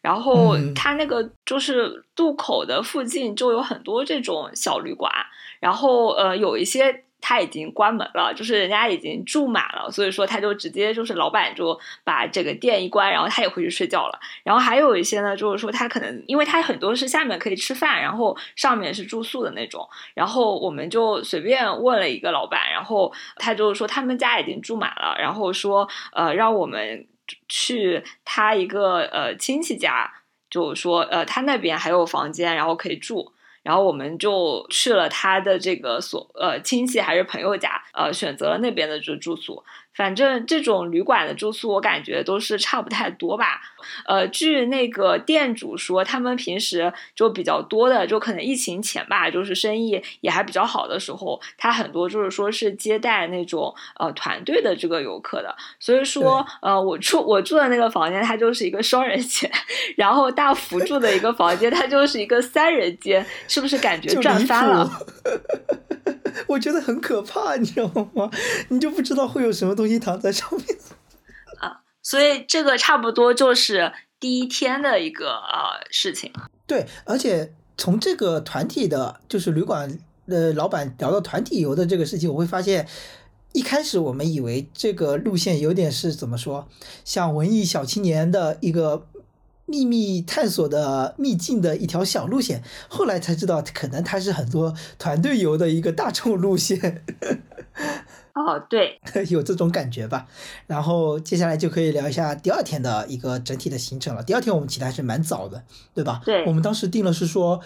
然后它那个就是渡口的附近就有很多这种小旅馆，然后呃，有一些。他已经关门了，就是人家已经住满了，所以说他就直接就是老板就把这个店一关，然后他也回去睡觉了。然后还有一些呢，就是说他可能因为他很多是下面可以吃饭，然后上面是住宿的那种。然后我们就随便问了一个老板，然后他就说他们家已经住满了，然后说呃让我们去他一个呃亲戚家，就是说呃他那边还有房间，然后可以住。然后我们就去了他的这个所呃亲戚还是朋友家，呃选择了那边的住住宿。反正这种旅馆的住宿，我感觉都是差不太多吧。呃，据那个店主说，他们平时就比较多的，就可能疫情前吧，就是生意也还比较好的时候，他很多就是说是接待那种呃团队的这个游客的。所以说，呃，我住我住的那个房间，它就是一个双人间，然后大福住的一个房间，它就是一个三人间，是不是感觉赚翻了？我觉得很可怕，你知道吗？你就不知道会有什么东西躺在上面 啊。所以这个差不多就是第一天的一个呃事情。对，而且从这个团体的，就是旅馆的老板聊到团体游的这个事情，我会发现，一开始我们以为这个路线有点是怎么说，像文艺小青年的一个。秘密探索的秘境的一条小路线，后来才知道，可能它是很多团队游的一个大众路线。哦，对，有这种感觉吧。然后接下来就可以聊一下第二天的一个整体的行程了。第二天我们起的还是蛮早的，对吧？对，我们当时定了是说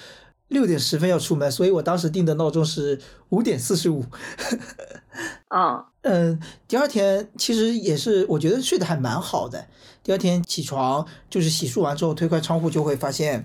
六点十分要出门，所以我当时定的闹钟是五点四十五。嗯嗯，第二天其实也是，我觉得睡得还蛮好的。第二天起床就是洗漱完之后推开窗户就会发现，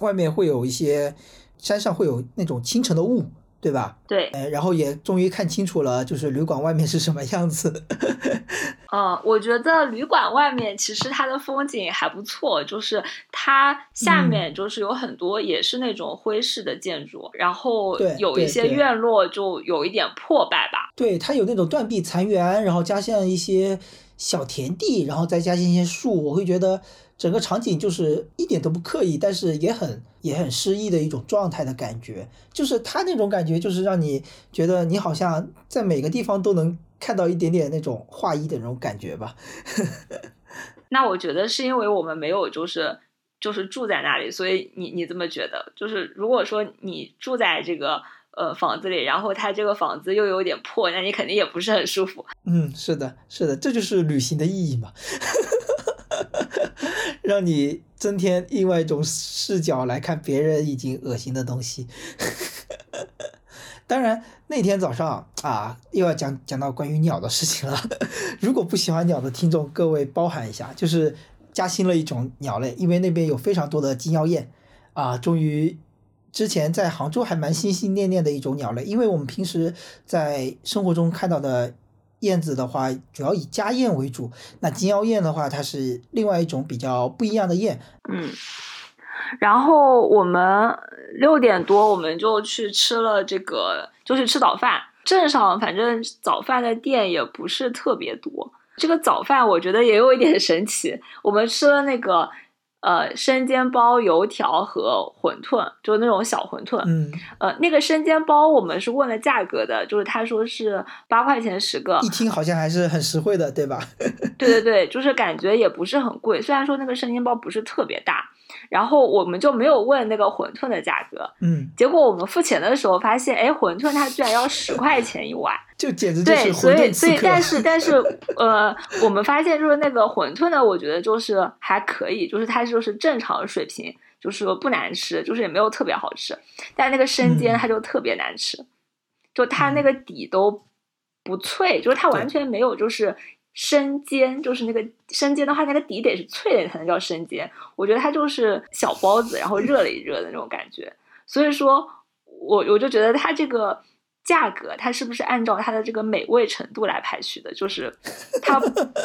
外面会有一些山上会有那种清晨的雾，对吧？对。然后也终于看清楚了，就是旅馆外面是什么样子。嗯，我觉得旅馆外面其实它的风景还不错，就是它下面就是有很多也是那种徽式的建筑，然后有一些院落就有一点破败吧。对，它有那种断壁残垣，然后加上一些。小田地，然后再加上一些树，我会觉得整个场景就是一点都不刻意，但是也很也很诗意的一种状态的感觉。就是他那种感觉，就是让你觉得你好像在每个地方都能看到一点点那种画意的那种感觉吧。那我觉得是因为我们没有就是就是住在那里，所以你你这么觉得？就是如果说你住在这个。呃，房子里，然后它这个房子又有点破，那你肯定也不是很舒服。嗯，是的，是的，这就是旅行的意义嘛，让你增添另外一种视角来看别人已经恶心的东西。当然，那天早上啊，又要讲讲到关于鸟的事情了。如果不喜欢鸟的听众，各位包涵一下，就是加新了一种鸟类，因为那边有非常多的金腰燕啊，终于。之前在杭州还蛮心心念念的一种鸟类，因为我们平时在生活中看到的燕子的话，主要以家燕为主。那金腰燕的话，它是另外一种比较不一样的燕。嗯，然后我们六点多我们就去吃了这个，就是吃早饭。镇上反正早饭的店也不是特别多。这个早饭我觉得也有一点神奇，我们吃了那个。呃生煎包、油条和馄饨，就是那种小馄饨。嗯，呃，那个生煎包我们是问了价格的，就是他说是八块钱十个，一听好像还是很实惠的，对吧？对对对，就是感觉也不是很贵，虽然说那个生煎包不是特别大。然后我们就没有问那个馄饨的价格，嗯，结果我们付钱的时候发现，哎，馄饨它居然要十块钱一碗，就简直就是对，所以所以。但是但是呃，我们发现就是那个馄饨呢，我觉得就是还可以，就是它就是正常水平，就是说不难吃，就是也没有特别好吃，但那个生煎嗯它就特别难吃，就它那个底都不脆，就是它完全没有就是。生煎就是那个生煎的话，那个底得是脆的才能叫生煎。我觉得它就是小包子，然后热了一热的那种感觉。所以说，我我就觉得它这个价格，它是不是按照它的这个美味程度来排序的？就是它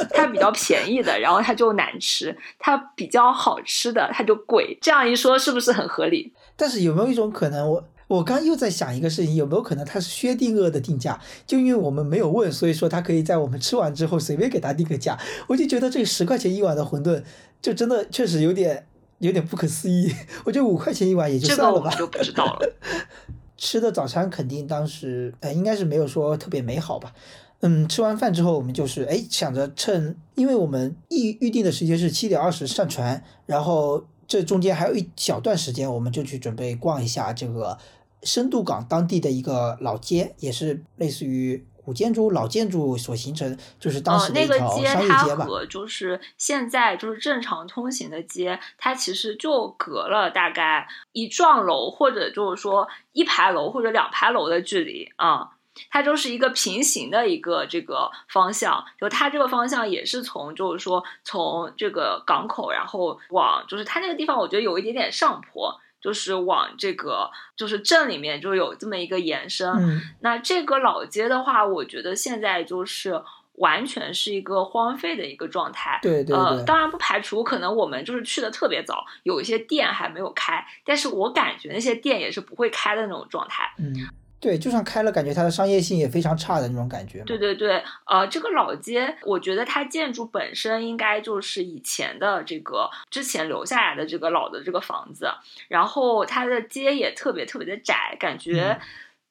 它比较便宜的，然后它就难吃；它比较好吃的，它就贵。这样一说，是不是很合理？但是有没有一种可能，我我刚又在想一个事情，有没有可能它是薛定谔的定价？就因为我们没有问，所以说他可以在我们吃完之后随便给他定个价。我就觉得这十块钱一碗的馄饨，就真的确实有点有点不可思议。我觉得五块钱一碗也就算了吧。就不知道了。吃的早餐肯定当时呃应该是没有说特别美好吧。嗯，吃完饭之后我们就是哎想着趁，因为我们预预定的时间是七点二十上船，然后这中间还有一小段时间，我们就去准备逛一下这个深度港当地的一个老街，也是类似于古建筑、老建筑所形成，就是当呃，时的那个一条街它商业街吧。和就是现在就是正常通行的街，它其实就隔了大概一幢楼，或者就是说一排楼或者两排楼的距离啊。它就是一个平行的一个这个方向，就它这个方向也是从就是说从这个港口，然后往就是它那个地方，我觉得有一点点上坡，就是往这个就是镇里面就有这么一个延伸。嗯，那这个老街的话，我觉得现在就是完全是一个荒废的一个状态。对对呃，对，当然不排除可能我们就是去的特别早，有一些店还没有开，但是我感觉那些店也是不会开的那种状态。嗯，对，就算开了，感觉它的商业性也非常差的那种感觉。对对对，呃，这个老街，我觉得它建筑本身应该就是以前的这个之前留下来的这个老的这个房子，然后它的街也特别特别的窄，感觉，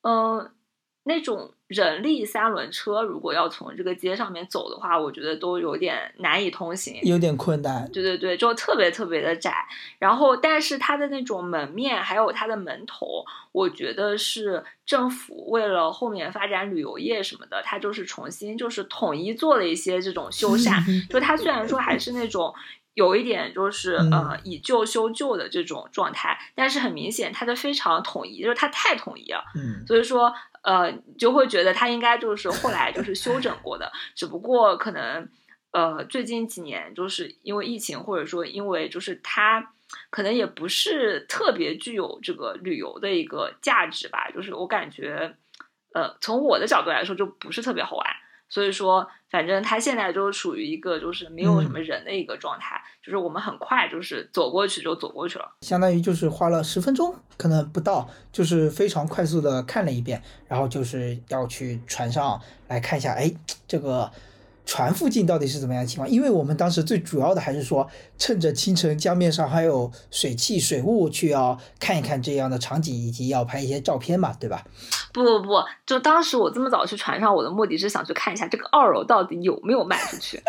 嗯、那种人力三轮车如果要从这个街上面走的话，我觉得都有点难以通行。有点困难。对对对，就特别特别的窄，然后但是它的那种门面还有它的门头，我觉得是政府为了后面发展旅游业什么的，它就是重新就是统一做了一些这种修缮，就它虽然说还是那种。有一点就是嗯呃以旧修旧的这种状态，但是很明显它的非常统一，就是它太统一了，嗯，所以说，呃，就会觉得它应该就是后来就是修整过的，只不过可能，呃，最近几年就是因为疫情，或者说因为就是它可能也不是特别具有这个旅游的一个价值吧，就是我感觉，呃，从我的角度来说就不是特别好玩。所以说，反正他现在就是处于一个就是没有什么人的一个状态，就是我们很快就是走过去就走过去了。相当于就是花了十分钟，可能不到，就是非常快速的看了一遍，然后就是要去船上来看一下，哎，这个船附近到底是怎么样的情况？因为我们当时最主要的还是说，趁着清晨江面上还有水汽、水雾，去要看一看这样的场景，以及要拍一些照片嘛，对吧？不不不，就当时我这么早去船上，我的目的是想去看一下这个二楼到底有没有卖出去。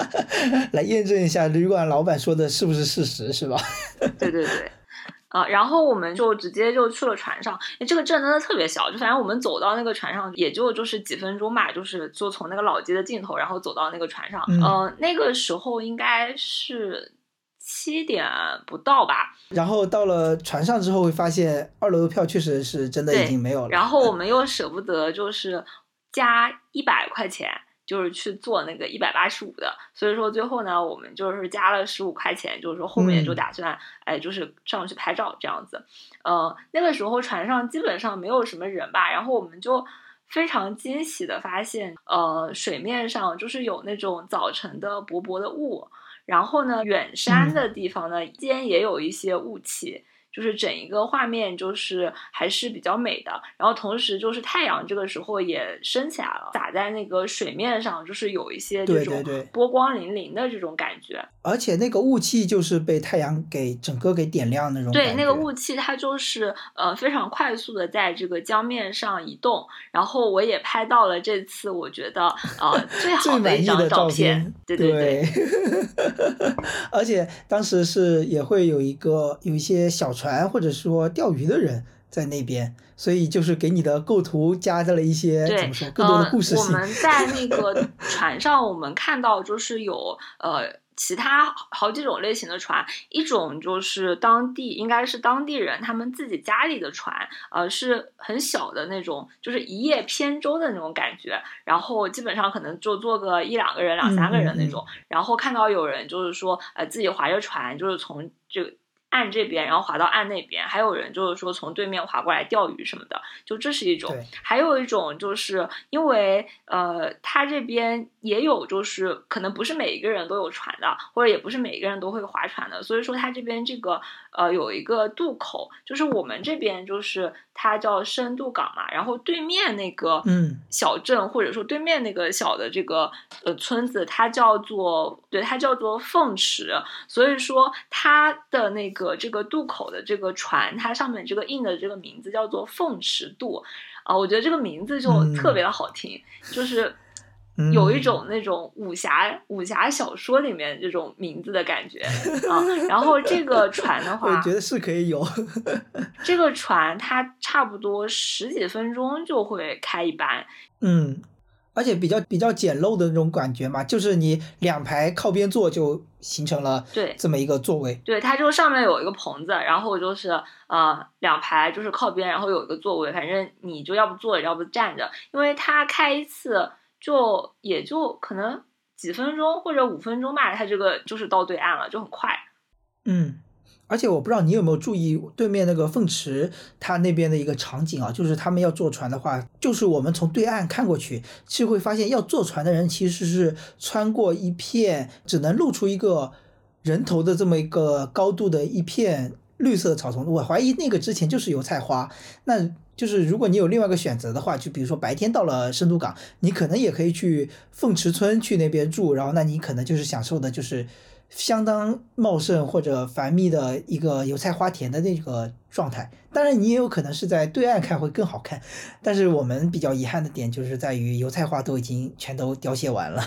来验证一下旅馆老板说的是不是事实，是吧？对对对，啊、然后我们就直接就去了船上。诶这个镇真的特别小，就反正我们走到那个船上，也就就是几分钟吧，就是就从那个老街的尽头，然后走到那个船上。嗯呃，那个时候应该是七点不到吧。然后到了船上之后，会发现二楼的票确实是真的已经没有了。然后我们又舍不得，就是加一百块钱，就是去做那个一百八十五的，所以说最后呢，我们就是加了十五块钱，就是说后面就嗯打算，哎，就是上去拍照这样子。呃，那个时候船上基本上没有什么人吧，然后我们就。非常惊喜的发现，呃，水面上就是有那种早晨的薄薄的雾，然后呢，远山嗯的地方呢，间也有一些雾气，就是整一个画面就是还是比较美的。然后同时就是太阳这个时候也升起来了，洒在那个水面上，就是有一些这种波光粼粼的这种感觉。而且那个雾气就是被太阳给整个给点亮那种。对，那个雾气它就是呃非常快速的在这个江面上移动。然后我也拍到了这次我觉得呃 最好的一张照片。对对对。而且当时是也会有一个有一些小船或者说钓鱼的人在那边，所以就是给你的构图加在了一些怎么说更多的故事性。我们在那个船上，我们看到就是有呃其他好几种类型的船，一种就是当地应该是当地人他们自己家里的船，呃是很小的那种，就是一叶扁舟的那种感觉，然后基本上可能就坐个一两个人、两三个人那种。然后看到有人就是说呃自己划着船，就是从这个。岸这边，然后滑到岸那边，还有人就是说从对面划过来钓鱼什么的，就这是一种。还有一种就是因为呃，他这边也有，就是可能不是每一个人都有船的，或者也不是每一个人都会划船的，所以说他这边这个呃有一个渡口，就是我们这边就是它叫深渡港嘛，然后对面那个嗯小镇或者说对面那个小的这个呃村子，它叫做对它叫做凤池，所以说它的那。个这个渡口的这个船，它上面这个印的这个名字叫做凤池渡啊，我觉得这个名字就特别的好听，就是有一种那种武侠武侠小说里面这种名字的感觉 啊。然后这个船的 话，我觉得是可以有这个船，它差不多十几分钟就会开一班，嗯。而且比较比较简陋的那种感觉嘛，就是你两排靠边坐就形成了对这么一个座位。对，它就上面有一个棚子，然后就是呃两排就是靠边，然后有一个座位，反正你就要不坐着，要不站着。因为它开一次就也就可能几分钟或者五分钟吧，它这个就是到对岸了，就很快。嗯。而且我不知道你有没有注意对面那个凤池，它那边的一个场景啊，就是他们要坐船的话，就是我们从对岸看过去，其实会发现要坐船的人其实是穿过一片只能露出一个人头的这么一个高度的一片绿色的草丛。我怀疑那个之前就是油菜花。那就是如果你有另外一个选择的话，就比如说白天到了深度港，你可能也可以去凤池村去那边住，然后那你可能就是享受的就是。相当茂盛或者繁密的一个油菜花田的那个状态，当然你也有可能是在对岸看会更好看，但是我们比较遗憾的点就是在于油菜花都已经全都凋谢完了。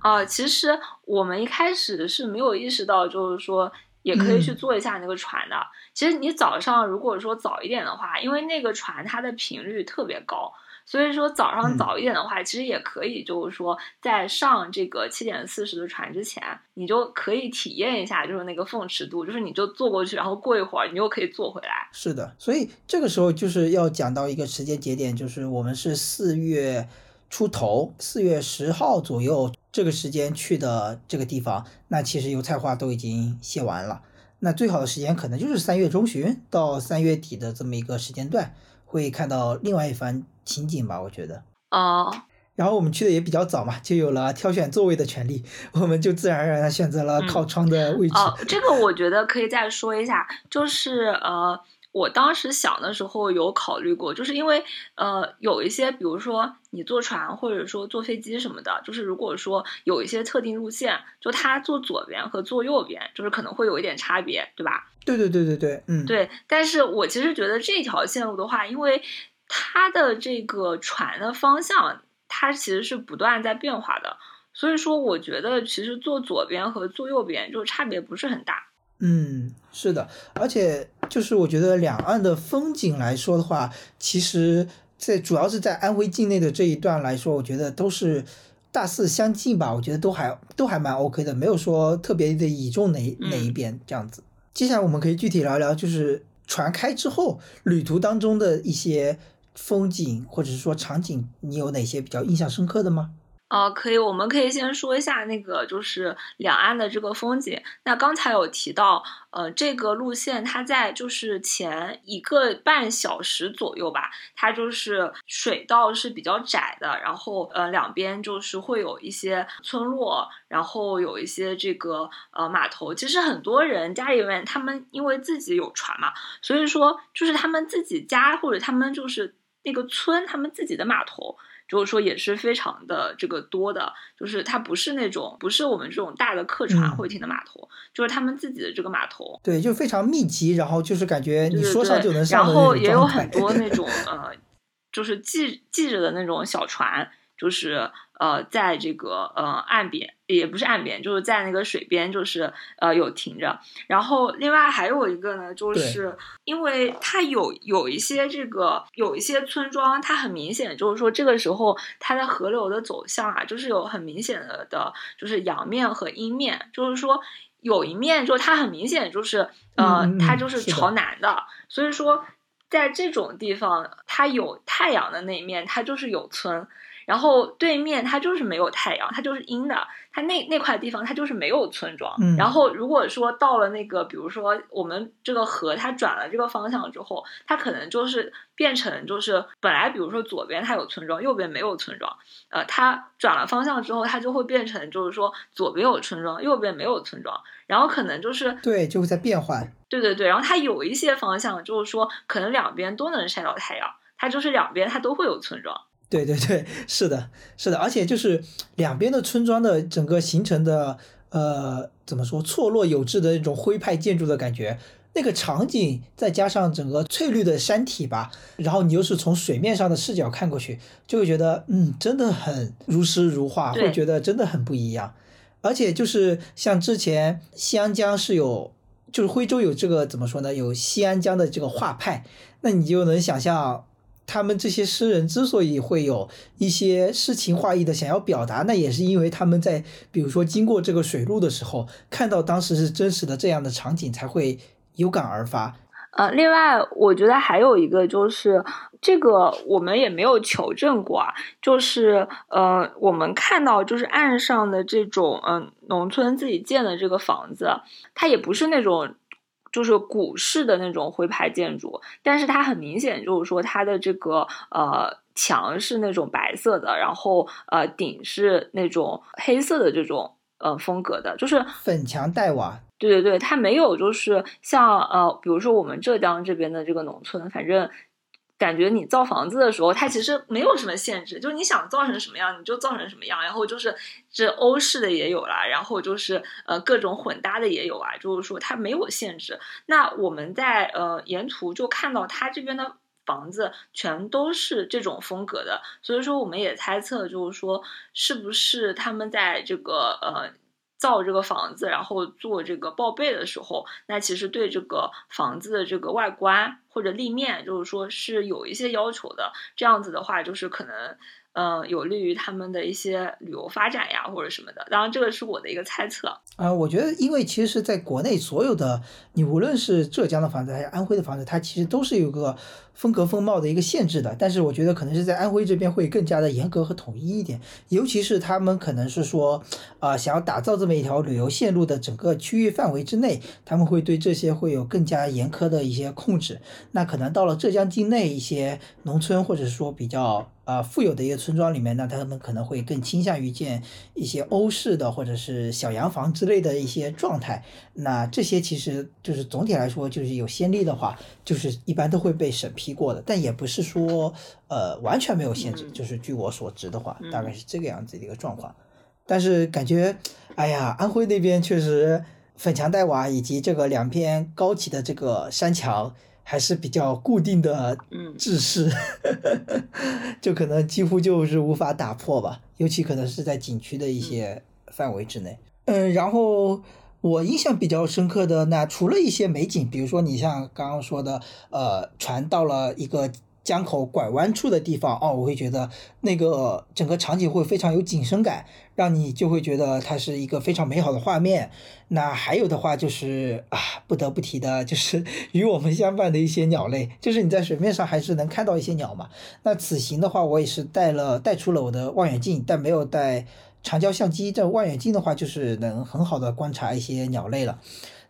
啊，其实我们一开始是没有意识到，就是说也可以去坐一下那个船的。其实你早上如果说早一点的话，因为那个船它的频率特别高。所以说早上早一点的话，其实也可以，就是说在上这个七点四十的船之前，你就可以体验一下，就是那个凤池渡，就是你就坐过去，然后过一会儿你又可以坐回来。是的，所以这个时候就是要讲到一个时间节点，就是我们是四月出头，四月十号左右这个时间去的这个地方，那其实油菜花都已经谢完了，那最好的时间可能就是三月中旬到三月底的这么一个时间段。会看到另外一番情景吧，我觉得。哦。然后我们去的也比较早嘛，就有了挑选座位的权利，我们就自然而然的选择了靠窗的位置。哦，这个我觉得可以再说一下，就是呃，我当时想的时候有考虑过，就是因为呃，有一些，比如说你坐船或者说坐飞机什么的，就是如果说有一些特定路线，就它坐左边和坐右边，就是可能会有一点差别，对吧？对对对对对，嗯，对，但是我其实觉得这条线路的话，因为它的这个船的方向，它其实是不断在变化的，所以说我觉得其实坐左边和坐右边就差别不是很大。嗯，是的，而且就是我觉得两岸的风景来说的话，其实在主要是在安徽境内的这一段来说，我觉得都是大似相近吧，我觉得都还都还蛮 OK 的，没有说特别的倚重哪哪一边这样子。接下来我们可以具体聊聊，就是船开之后旅途当中的一些风景或者是说场景，你有哪些比较印象深刻的吗？呃，可以，我们可以先说一下那个，就是两岸的这个风景。那刚才有提到，呃，这个路线它在就是前一个半小时左右吧，它就是水道是比较窄的，然后呃两边就是会有一些村落，然后有一些这个呃码头。其实很多人家里面他们因为自己有船嘛，所以说就是他们自己家或者他们就是那个村他们自己的码头。就是说也是非常的这个多的，就是它不是那种不是我们这种大的客船会停的码头，就是他们自己的这个码头。对，就非常密集，然后就是感觉你说上就能上然后也有很多那种 呃，就是系系着的那种小船，就是。呃，在这个呃岸边，也不是岸边，就是在那个水边，就是呃有停着。然后另外还有一个呢，就是因为它有有一些这个有一些村庄，它很明显就是说这个时候它的河流的走向啊，就是有很明显的的，就是阳面和阴面，就是说有一面就它很明显就是呃它就是朝南的，所以说在这种地方它有太阳的那一面，它就是有村。然后对面它就是没有太阳，它就是阴的，它那那块地方它就是没有村庄。然后如果说到了那个，比如说我们这个河它转了这个方向之后，它可能就是变成就是本来比如说左边它有村庄，右边没有村庄，呃，它转了方向之后，它就会变成就是说左边有村庄，右边没有村庄，然后可能就是对，就会在变换。对对对，然后它有一些方向就是说可能两边都能晒到太阳，它就是两边它都会有村庄。对对对，是的，是的，而且就是两边的村庄的整个形成的，呃，怎么说，错落有致的那种徽派建筑的感觉，那个场景再加上整个翠绿的山体吧，然后你又是从水面上的视角看过去，就会觉得，嗯，真的很如诗如画，会觉得真的很不一样。而且就是像之前西安江是有，就是徽州有这个怎么说呢，有西安江的这个画派，那你就能想象。他们这些诗人之所以会有一些诗情画意的想要表达，那也是因为他们在比如说经过这个水路的时候，看到当时是真实的这样的场景，才会有感而发。呃，另外我觉得还有一个就是这个我们也没有求证过啊，就是呃，我们看到就是岸上的这种嗯农村自己建的这个房子，它也不是那种。就是古式的那种徽派建筑，但是它很明显就是说它的这个呃墙是那种白色的，然后呃顶是那种黑色的这种呃风格的，就是粉墙黛瓦。对对对，它没有就是像呃比如说我们浙江这边的这个农村，反正。感觉你造房子的时候，它其实没有什么限制，就是你想造成什么样，你就造成什么样。然后就是这欧式的也有啦，然后就是呃各种混搭的也有啊，就是说它没有限制。那我们在呃沿途就看到它这边的房子全都是这种风格的，所以说我们也猜测，就是说是不是他们在这个呃。造这个房子，然后做这个报备的时候，那其实对这个房子的这个外观或者立面，就是说是有一些要求的。这样子的话，就是可能。嗯，有利于他们的一些旅游发展呀，或者什么的。当然，这个是我的一个猜测。啊，我觉得，因为其实在国内所有的，你无论是浙江的房子还是安徽的房子，它其实都是有个风格风貌的一个限制的。但是，我觉得可能是在安徽这边会更加的严格和统一一点。尤其是他们可能是说，啊，想要打造这么一条旅游线路的整个区域范围之内，他们会对这些会有更加严苛的一些控制。那可能到了浙江境内一些农村，或者说比较。啊，富有的一个村庄里面，那他们可能会更倾向于建一些欧式的或者是小洋房之类的一些状态。那这些其实就是总体来说，就是有先例的话，就是一般都会被审批过的。但也不是说呃完全没有限制，就是据我所知的话，大概是这个样子的一个状况。但是感觉，哎呀，安徽那边确实粉墙黛瓦以及这个两边高起的这个山墙。还是比较固定的制式，就可能几乎就是无法打破吧，尤其可能是在景区的一些范围之内。嗯，然后我印象比较深刻的，那除了一些美景，比如说你像刚刚说的，呃，船到了一个江口拐弯处的地方哦，我会觉得那个整个场景会非常有景深感，让你就会觉得它是一个非常美好的画面。那还有的话就是啊，不得不提的就是 与我们相伴的一些鸟类，就是你在水面上还是能看到一些鸟嘛。那此行的话，我也是带了带出了我的望远镜，但没有带长焦相机。这望远镜的话，就是能很好的观察一些鸟类了。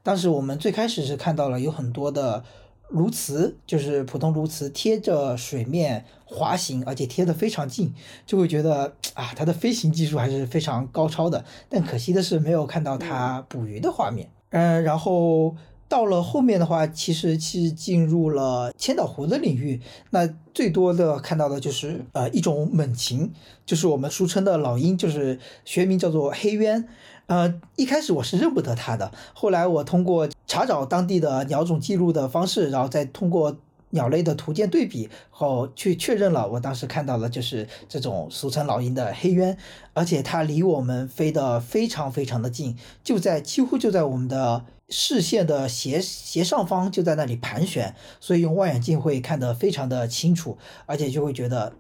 当时我们最开始是看到了有很多的。鸬鹚就是普通鸬鹚，贴着水面滑行，而且贴得非常近，就会觉得啊，它的飞行技术还是非常高超的。但可惜的是，没有看到它捕鱼的画面。嗯，然后到了后面的话，其实是进入了千岛湖的领域。那最多的看到的就是呃一种猛禽，就是我们俗称的老鹰，就是学名叫做黑鸢。呃，一开始我是认不得它的，后来我通过查找当地的鸟种记录的方式，然后再通过鸟类的图鉴对比后去确认了，我当时看到的就是这种俗称老鹰的黑鸢，而且它离我们飞得非常非常的近，就在几乎就在我们的视线的斜斜上方，就在那里盘旋，所以用望远镜会看得非常的清楚，而且就会觉得。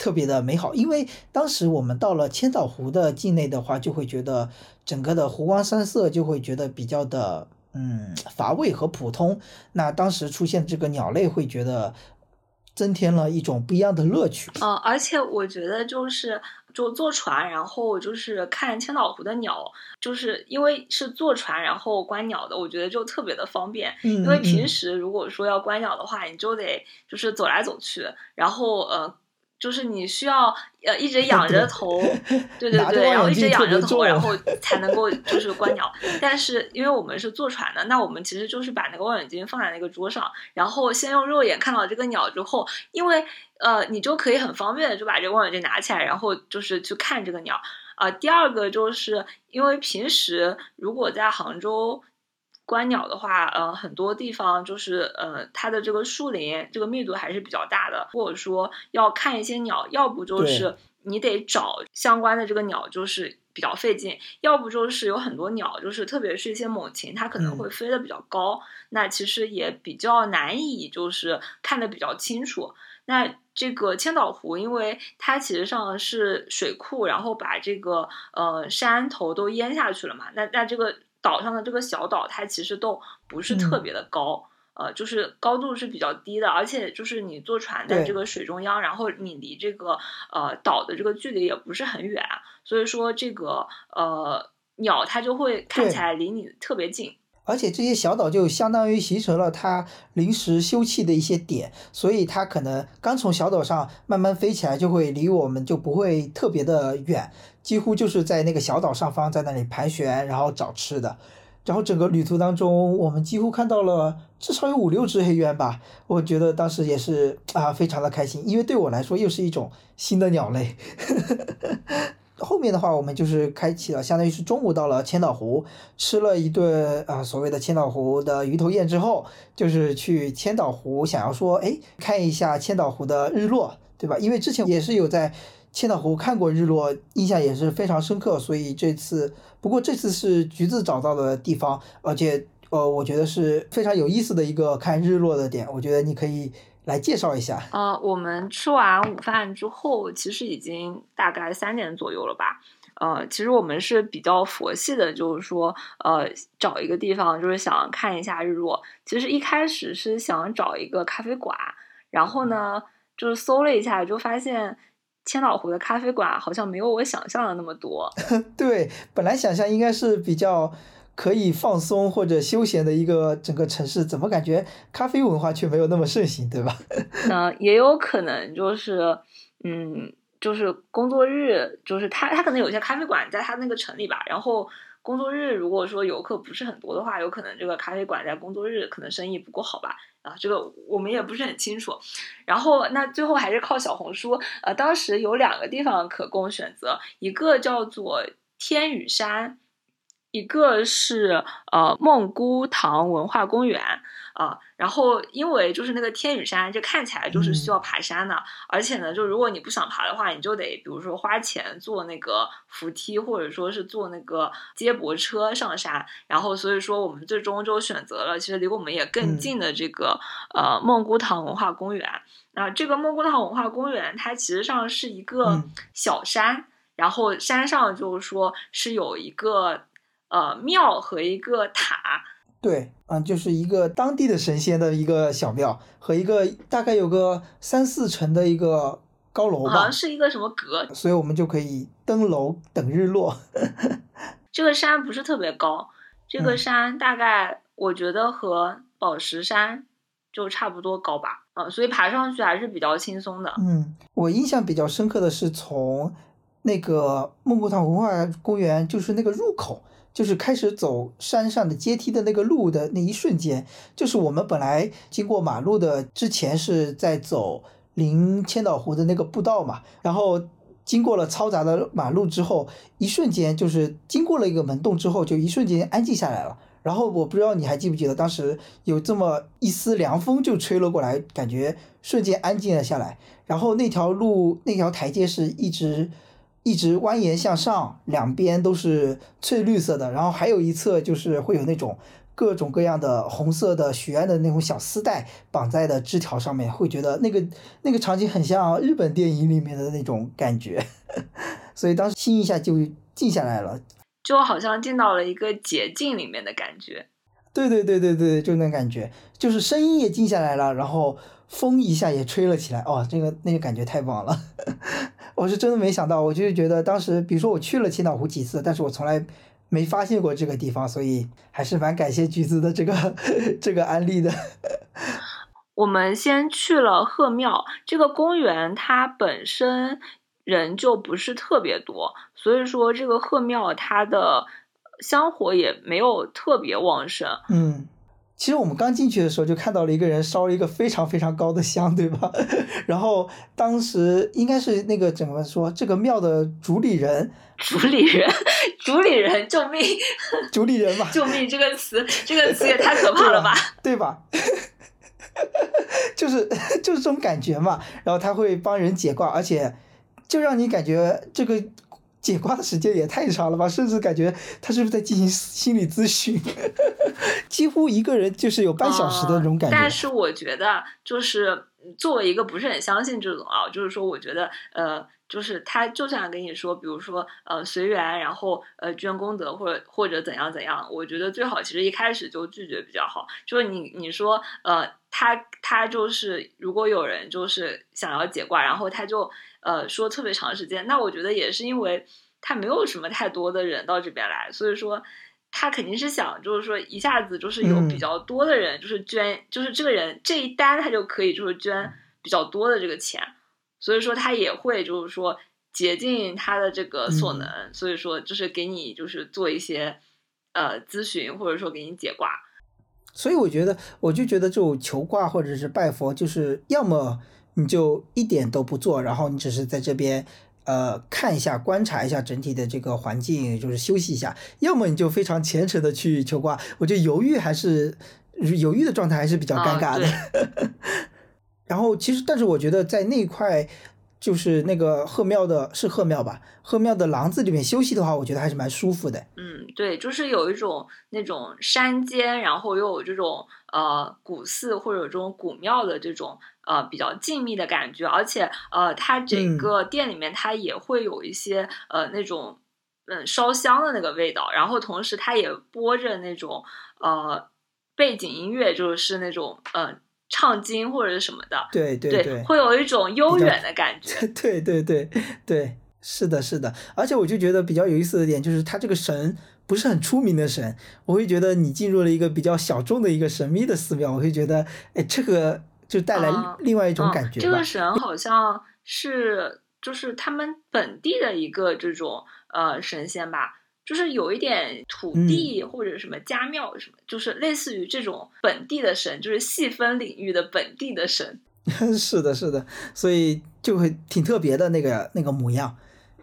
特别的美好，因为当时我们到了千岛湖的境内的话，就会觉得整个的湖光山色就会觉得比较的嗯乏味和普通。那当时出现这个鸟类，会觉得增添了一种不一样的乐趣。嗯，而且我觉得就是就坐船，然后就是看千岛湖的鸟，就是因为是坐船然后观鸟的，我觉得就特别的方便。嗯，因为平时如果说要观鸟的话，你就得就是走来走去，然后呃。就是你需要呃一直 仰 着头，对对对，然后一直仰着头，然后才能够就是观鸟。但是因为我们是坐船的，那我们其实就是把那个望远镜放在那个桌上，然后先用肉眼看到这个鸟之后，因为呃你就可以很方便的就把这个望远镜拿起来，然后就是去看这个鸟。啊，第二个就是因为平时如果在杭州。观鸟的话，呃，很多地方就是，呃，它的这个树林这个密度还是比较大的，或者说要看一些鸟，要不就是你得找相关的这个鸟，就是比较费劲；要不就是有很多鸟，就是特别是一些猛禽，它可能会飞得比较高，那其实也比较难以就是看得比较清楚。那这个千岛湖，因为它其实上是水库，然后把这个呃山头都淹下去了嘛，那那这个。岛上的这个小岛，它其实都不是特别的高，呃，就是高度是比较低的，而且就是你坐船在这个水中央，然后你离这个呃岛的这个距离也不是很远，所以说这个呃鸟它就会看起来离你特别近。而且这些小岛就相当于形成了它临时休憩的一些点，所以它可能刚从小岛上慢慢飞起来，就会离我们就不会特别的远，几乎就是在那个小岛上方在那里盘旋，然后找吃的。然后整个旅途当中，我们几乎看到了至少有五六只黑鸢吧，我觉得当时也是啊非常的开心，因为对我来说又是一种新的鸟类。后面的话，我们就是开启了，相当于是中午到了千岛湖，吃了一顿啊所谓的千岛湖的鱼头宴之后，就是去千岛湖，想要说哎看一下千岛湖的日落，对吧？因为之前也是有在千岛湖看过日落，印象也是非常深刻，所以这次不过这次是橘子找到的地方，而且呃我觉得是非常有意思的一个看日落的点，我觉得你可以。来介绍一下。呃，我们吃完午饭之后，其实已经大概三点左右了吧。呃，其实我们是比较佛系的，就是说，呃，找一个地方，就是想看一下日落。其实一开始是想找一个咖啡馆，然后呢，就是搜了一下，就发现千岛湖的咖啡馆好像没有我想象的那么多。对，本来想象应该是比较。可以放松或者休闲的一个整个城市，怎么感觉咖啡文化却没有那么盛行，对吧？嗯，也有可能就是，嗯，就是工作日，就是他他可能有些咖啡馆在他那个城里吧，然后工作日如果说游客不是很多的话，有可能这个咖啡馆在工作日可能生意不够好吧？啊，这个我们也不是很清楚。然后那最后还是靠小红书，呃，当时有两个地方可供选择，一个叫做天宇山。一个是呃梦姑塘文化公园啊，然后因为就是那个天宇山，这看起来就是需要爬山的，而且呢，就如果你不想爬的话，你就得比如说花钱坐那个扶梯，或者说是坐那个接驳车上山，然后所以说我们最终就选择了其实离我们也更近的这个呃孟姑塘文化公园。那这个孟姑塘文化公园它其实上是一个小山，然后山上就是说是有一个。呃，庙和一个塔，对，嗯，就是一个当地的神仙的一个小庙和一个大概有个三四层的一个高楼吧，好像是一个什么阁，所以我们就可以登楼等日落。这个山不是特别高，这个山大概我觉得和宝石山就差不多高吧，嗯，所以爬上去还是比较轻松的。嗯，我印象比较深刻的是从那个孟姑塘文化公园，就是那个入口。就是开始走山上的阶梯的那个路的那一瞬间，就是我们本来经过马路的之前是在走临千岛湖的那个步道嘛，然后经过了嘈杂的马路之后，一瞬间就是经过了一个门洞之后，就一瞬间安静下来了。然后我不知道你还记不记得，当时有这么一丝凉风就吹了过来，感觉瞬间安静了下来。然后那条路那条台阶是一直。一直蜿蜒向上，两边都是翠绿色的，然后还有一侧就是会有那种各种各样的红色的许愿的那种小丝带绑在的枝条上面，会觉得那个那个场景很像日本电影里面的那种感觉，所以当时心一下就静下来了，就好像进到了一个捷径里面的感觉。对对对对对，就那感觉，就是声音也静下来了，然后风一下也吹了起来，哦，这个那个感觉太棒了。我是真的没想到，我就是觉得当时，比如说我去了千岛湖几次，但是我从来没发现过这个地方，所以还是蛮感谢橘子的这个这个安利的。我们先去了鹤庙这个公园，它本身人就不是特别多，所以说这个鹤庙它的香火也没有特别旺盛。嗯。其实我们刚进去的时候就看到了一个人烧了一个非常非常高的香，对吧？然后当时应该是那个怎么说这个庙的主理人，主理人，主理人，救命！主理人嘛，救命！这个词，这个词也太可怕了吧？对吧？就是就是这种感觉嘛。然后他会帮人解卦，而且就让你感觉这个。解卦的时间也太长了吧，甚至感觉他是不是在进行心理咨询？几乎一个人就是有半小时的那种感觉。但是我觉得，就是作为一个不是很相信这种啊，就是说，我觉得，呃，就是他就算跟你说，比如说，呃，随缘，然后呃，捐功德或者或者怎样怎样，我觉得最好其实一开始就拒绝比较好。就是你你说，呃，他他就是如果有人就是想要解卦，然后他就。呃，说特别长时间，那我觉得也是因为他没有什么太多的人到这边来，所以说他肯定是想，就是说一下子就是有比较多的人，就是捐，就是这个人这一单他就可以就是捐比较多的这个钱，所以说他也会就是说竭尽他的这个所能，所以说就是给你就是做一些呃咨询，或者说给你解卦。所以我觉得，我就觉得这种求卦或者是拜佛，就是要么。你就一点都不做，然后你只是在这边，呃，看一下、观察一下整体的这个环境，就是休息一下。要么你就非常虔诚的去求卦，我觉得犹豫还是犹豫的状态还是比较尴尬的。然后其实，但是我觉得在那块。就是那个鹤庙的，是鹤庙吧？鹤庙的廊子里面休息的话，我觉得还是蛮舒服的。嗯，对，就是有一种那种山间，然后又有这种呃古寺或者这种古庙的这种呃比较静谧的感觉，而且呃，它整个店里面它也会有一些呃那种嗯烧香的那个味道，然后同时它也播着那种呃背景音乐，就是那种嗯。唱经或者是什么的，对对对，会有一种悠远的感觉。对对对对，是的，是的。而且我就觉得比较有意思的点就是，他这个神不是很出名的神，我会觉得你进入了一个比较小众的一个神秘的寺庙，我会觉得，哎，这个就带来另外一种感觉。这个神好像是就是他们本地的一个这种呃神仙吧。就是有一点土地或者什么家庙什么，就是类似于这种本地的神，就是细分领域的本地的神。是的，是的，所以就会挺特别的那个那个模样，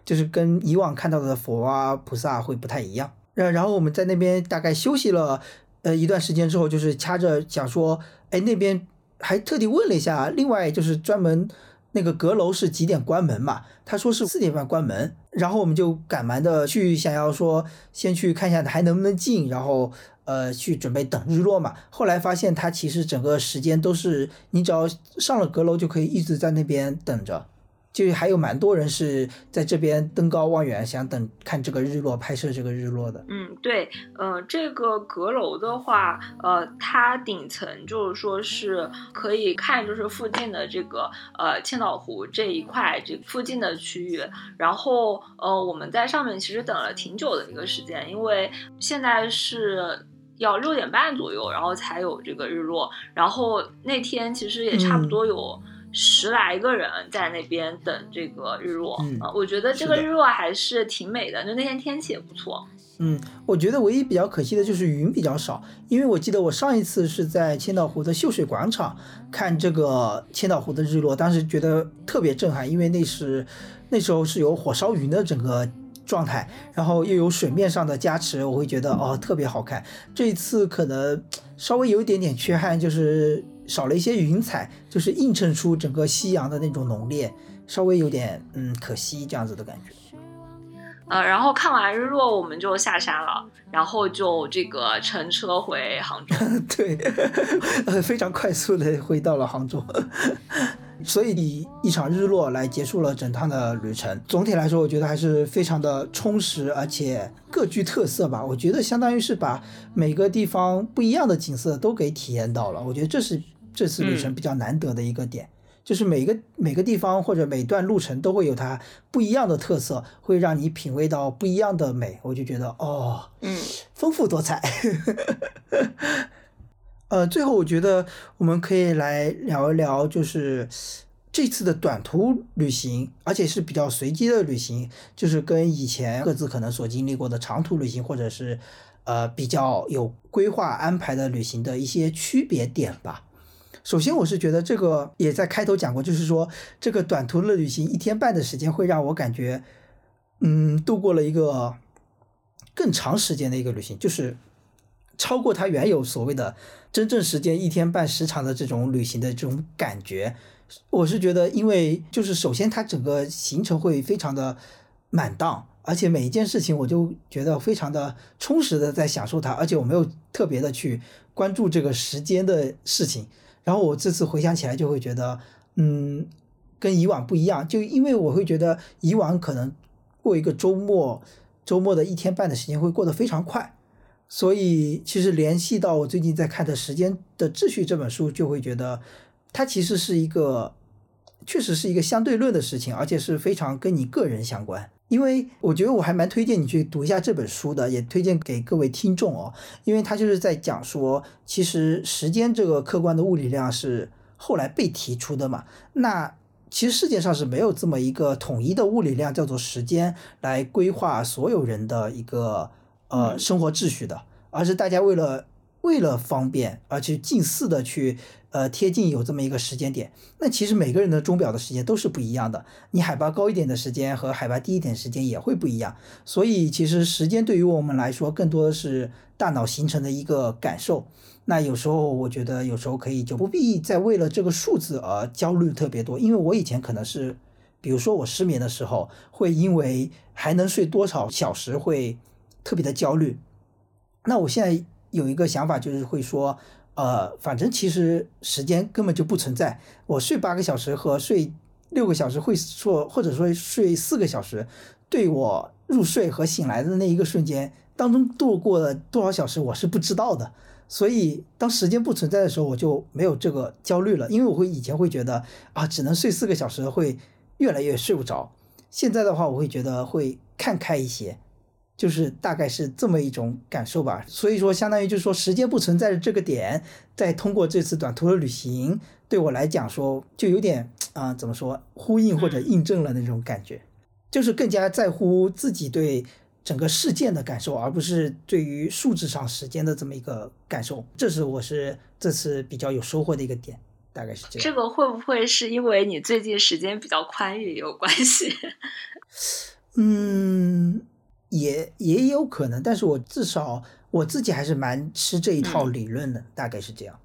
就是跟以往看到的佛啊菩萨会不太一样。然然后我们在那边大概休息了呃一段时间之后，就是掐着想说，哎，那边还特地问了一下，另外就是专门那个阁楼是几点关门嘛？他说是四点半关门，然后我们就赶忙的去想要说先去看一下还能不能进，然后呃去准备等日落嘛。后来发现他其实整个时间都是你只要上了阁楼就可以一直在那边等着。就是还有蛮多人是在这边登高望远，想等看这个日落，拍摄这个日落的。嗯，对，呃，这个阁楼的话，呃，它顶层就是说是可以看，就是附近的这个呃千岛湖这一块这附近的区域。然后，呃，我们在上面其实等了挺久的一个时间，因为现在是要六点半左右，然后才有这个日落。然后那天其实也差不多有。十来个人在那边等这个日落啊，我觉得这个日落还是挺美的，就那天天气也不错。嗯，我觉得唯一比较可惜的就是云比较少，因为我记得我上一次是在千岛湖的秀水广场看这个千岛湖的日落，当时觉得特别震撼，因为那是那时候是有火烧云的整个状态，然后又有水面上的加持，我会觉得哦特别好看。这一次可能稍微有一点点缺憾，就是。少了一些云彩，就是映衬出整个夕阳的那种浓烈，稍微有点嗯可惜这样子的感觉。呃，然后看完日落，我们就下山了，然后就这个乘车回杭州。对，呃，非常快速的回到了杭州。所以以一场日落来结束了整趟的旅程。总体来说，我觉得还是非常的充实，而且各具特色吧。我觉得相当于是把每个地方不一样的景色都给体验到了。我觉得这是。这次旅程比较难得的一个点，就是每个每个地方或者每段路程都会有它不一样的特色，会让你品味到不一样的美。我就觉得哦，嗯，丰富多彩。呃，最后我觉得我们可以来聊一聊，就是这次的短途旅行，而且是比较随机的旅行，就是跟以前各自可能所经历过的长途旅行，或者是呃比较有规划安排的旅行的一些区别点吧。首先，我是觉得这个也在开头讲过，就是说这个短途的旅行一天半的时间会让我感觉，嗯，度过了一个更长时间的一个旅行，就是超过它原有所谓的真正时间一天半时长的这种旅行的这种感觉。我是觉得，因为就是首先它整个行程会非常的满当，而且每一件事情我就觉得非常的充实的在享受它，而且我没有特别的去关注这个时间的事情。然后我这次回想起来就会觉得，嗯，跟以往不一样，就因为我会觉得以往可能过一个周末，周末的一天半的时间会过得非常快，所以其实联系到我最近在看的《时间的秩序》这本书，就会觉得它其实是一个，确实是一个相对论的事情，而且是非常跟你个人相关。因为我觉得我还蛮推荐你去读一下这本书的，也推荐给各位听众哦。因为他就是在讲说，其实时间这个客观的物理量是后来被提出的嘛。那其实世界上是没有这么一个统一的物理量叫做时间来规划所有人的一个呃生活秩序的，而是大家为了为了方便而去近似的去。呃，贴近有这么一个时间点，那其实每个人的钟表的时间都是不一样的。你海拔高一点的时间和海拔低一点时间也会不一样。所以其实时间对于我们来说，更多的是大脑形成的一个感受。那有时候我觉得，有时候可以就不必再为了这个数字而焦虑特别多。因为我以前可能是，比如说我失眠的时候，会因为还能睡多少小时会特别的焦虑。那我现在有一个想法，就是会说。呃，反正其实时间根本就不存在。我睡八个小时和睡六个小时会说，或者说睡四个小时，对我入睡和醒来的那一个瞬间当中度过了多少小时，我是不知道的。所以当时间不存在的时候，我就没有这个焦虑了。因为我会以前会觉得啊，只能睡四个小时会越来越睡不着。现在的话，我会觉得会看开一些。就是大概是这么一种感受吧，所以说相当于就是说时间不存在的这个点，再通过这次短途的旅行，对我来讲说就有点啊怎么说呼应或者印证了那种感觉，就是更加在乎自己对整个事件的感受，而不是对于数字上时间的这么一个感受，这是我是这次比较有收获的一个点，大概是这样。这个会不会是因为你最近时间比较宽裕有关系？嗯。也也有可能，但是我至少我自己还是蛮吃这一套理论的，大概是这样。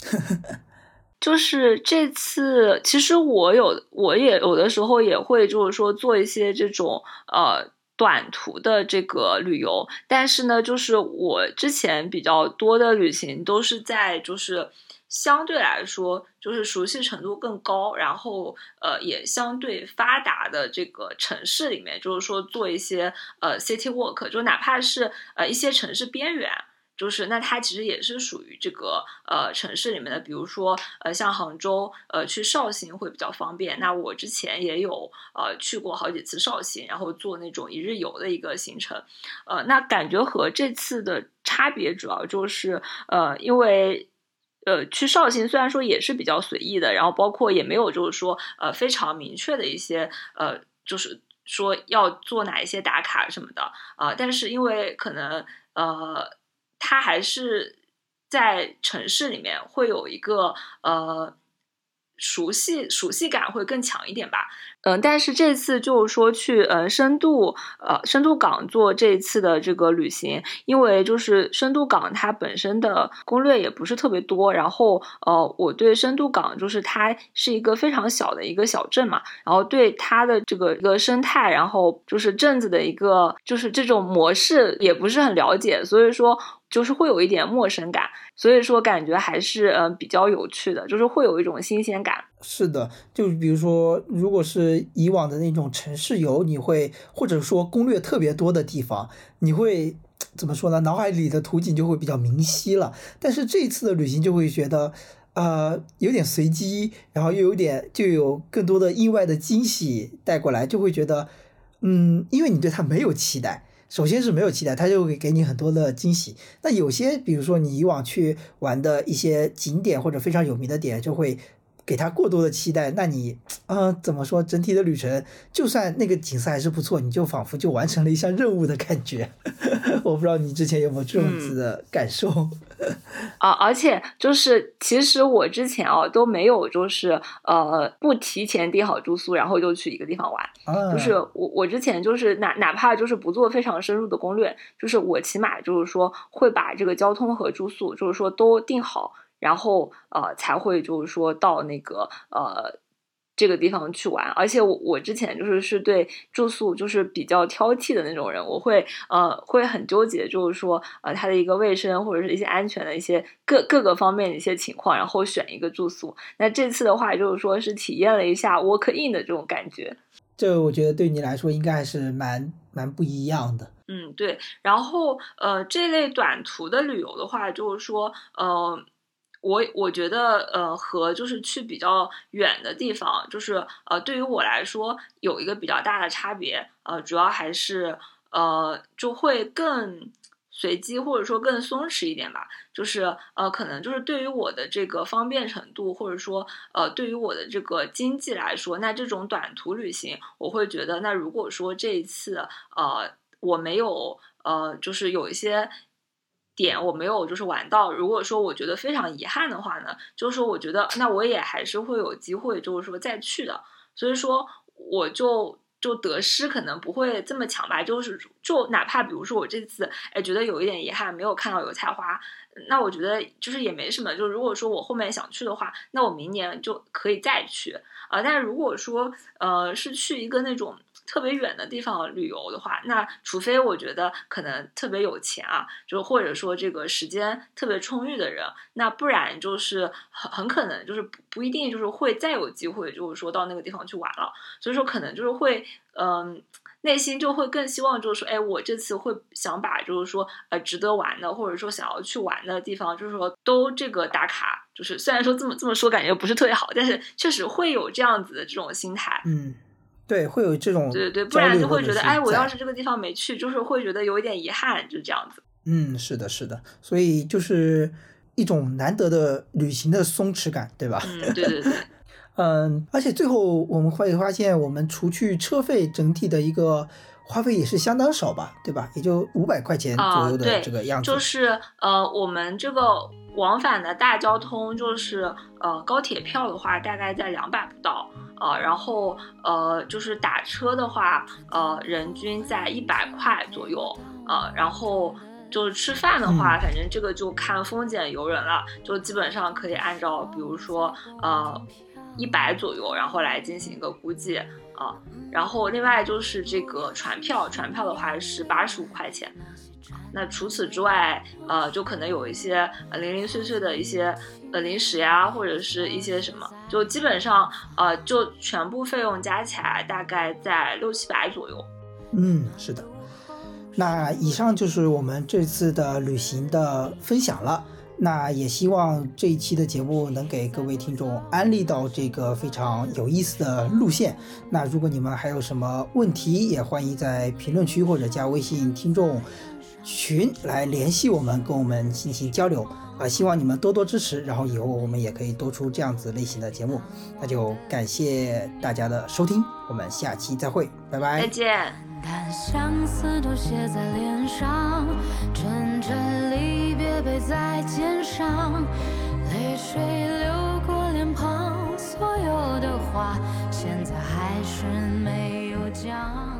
就是这次，其实我有，我也有的时候也会，就是说做一些这种呃短途的这个旅游，但是呢，就是我之前比较多的旅行都是在就是相对来说就是熟悉程度更高，然后呃也相对发达的这个城市里面，就是说做一些呃 city walk，就哪怕是呃一些城市边缘。就是那它其实也是属于这个呃城市里面的，比如说呃像杭州呃去绍兴会比较方便。那我之前也有呃去过好几次绍兴，然后做那种一日游的一个行程。呃，那感觉和这次的差别主要就是呃因为呃去绍兴虽然说也是比较随意的，然后包括也没有就是说呃非常明确的一些呃就是说要做哪一些打卡什么的啊，但是因为可能呃。它还是在城市里面会有一个呃熟悉熟悉感会更强一点吧。嗯，但是这次就是说去呃深度呃深度港做这一次的这个旅行，因为就是深度港它本身的攻略也不是特别多，然后呃我对深度港就是它是一个非常小的一个小镇嘛，然后对它的这个一个生态，然后就是镇子的一个就是这种模式也不是很了解，所以说就是会有一点陌生感，所以说感觉还是嗯比较有趣的，就是会有一种新鲜感。是的，就比如说如果是。以往的那种城市游，你会或者说攻略特别多的地方，你会怎么说呢？脑海里的图景就会比较明晰了。但是这一次的旅行就会觉得，呃，有点随机，然后又有点就有更多的意外的惊喜带过来，就会觉得，嗯，因为你对它没有期待，首先是没有期待，它就会给你很多的惊喜。那有些，比如说你以往去玩的一些景点或者非常有名的点，就会。给他过多的期待，那你，嗯，怎么说？整体的旅程，就算那个景色还是不错，你就仿佛就完成了一项任务的感觉。我不知道你之前有没有这样子的感受。啊，而且就是，其实我之前哦都没有，就是呃，不提前订好住宿，然后就去一个地方玩。就是我我之前就是哪哪怕就是不做非常深入的攻略，就是我起码就是说会把这个交通和住宿，就是说都定好。然后呃才会就是说到那个呃这个地方去玩，而且我我之前就是是对住宿就是比较挑剔的那种人，我会呃会很纠结，就是说呃它的一个卫生或者是一些安全的一些各各个方面的一些情况，然后选一个住宿。那这次的话就是说是体验了一下 walk in 的这种感觉，这我觉得对你来说应该还是蛮蛮不一样的。嗯，对。然后呃这类短途的旅游的话，就是说呃。我我觉得，呃，和就是去比较远的地方，就是呃，对于我来说有一个比较大的差别，呃，主要还是呃，就会更随机或者说更松弛一点吧。就是呃，可能就是对于我的这个方便程度，或者说呃，对于我的这个经济来说，那这种短途旅行，我会觉得，那如果说这一次呃，我没有呃，就是有一些。点我没有就是玩到，如果说我觉得非常遗憾的话呢，就是说我觉得那我也还是会有机会，就是说再去的。所以说我就就得失可能不会这么强吧，就是就哪怕比如说我这次哎觉得有一点遗憾，没有看到油菜花，那我觉得就是也没什么。就如果说我后面想去的话，那我明年就可以再去啊。但如果说呃是去一个那种。特别远的地方旅游的话，那除非我觉得可能特别有钱啊，就或者说这个时间特别充裕的人，那不然就是很很可能就是不不一定就是会再有机会，就是说到那个地方去玩了。所以说可能就是会嗯，内心就会更希望就是说，哎，我这次会想把就是说呃值得玩的，或者说想要去玩的地方，就是说都这个打卡。就是虽然说这么这么说感觉不是特别好，但是确实会有这样子的这种心态。嗯。对，会有这种对对对，不然就会觉得，哎，我要是这个地方没去，就是会觉得有一点遗憾，就这样子。嗯，是的，是的，所以就是一种难得的旅行的松弛感，对吧？嗯，对对对。嗯，而且最后我们会发现，我们除去车费，整体的一个花费也是相当少吧，对吧？也就五百块钱左右的这个样子。就是呃，我们这个往返的大交通，就是呃高铁票的话，大概在两百不到。呃，然后呃，就是打车的话，呃，人均在一百块左右，呃，然后就是吃饭的话，反正这个就看风俭由人了，就基本上可以按照比如说呃一百左右，然后来进行一个估计啊。然后另外就是这个船票，船票的话是八十五块钱。那除此之外，呃，就可能有一些零零碎碎的一些呃零食呀，或者是一些什么，就基本上呃，就全部费用加起来大概在六七百左右。嗯，是的。那以上就是我们这次的旅行的分享了。那也希望这一期的节目能给各位听众安利到这个非常有意思的路线。那如果你们还有什么问题，也欢迎在评论区或者加微信听众。群来联系我们，跟我们进行交流啊！希望你们多多支持，然后以后我们也可以多出这样子类型的节目。那就感谢大家的收听，我们下期再会，拜拜，再见。相思都写在脸上，真正离别背在肩上，泪水流过脸庞，所有的话现在还是没有讲。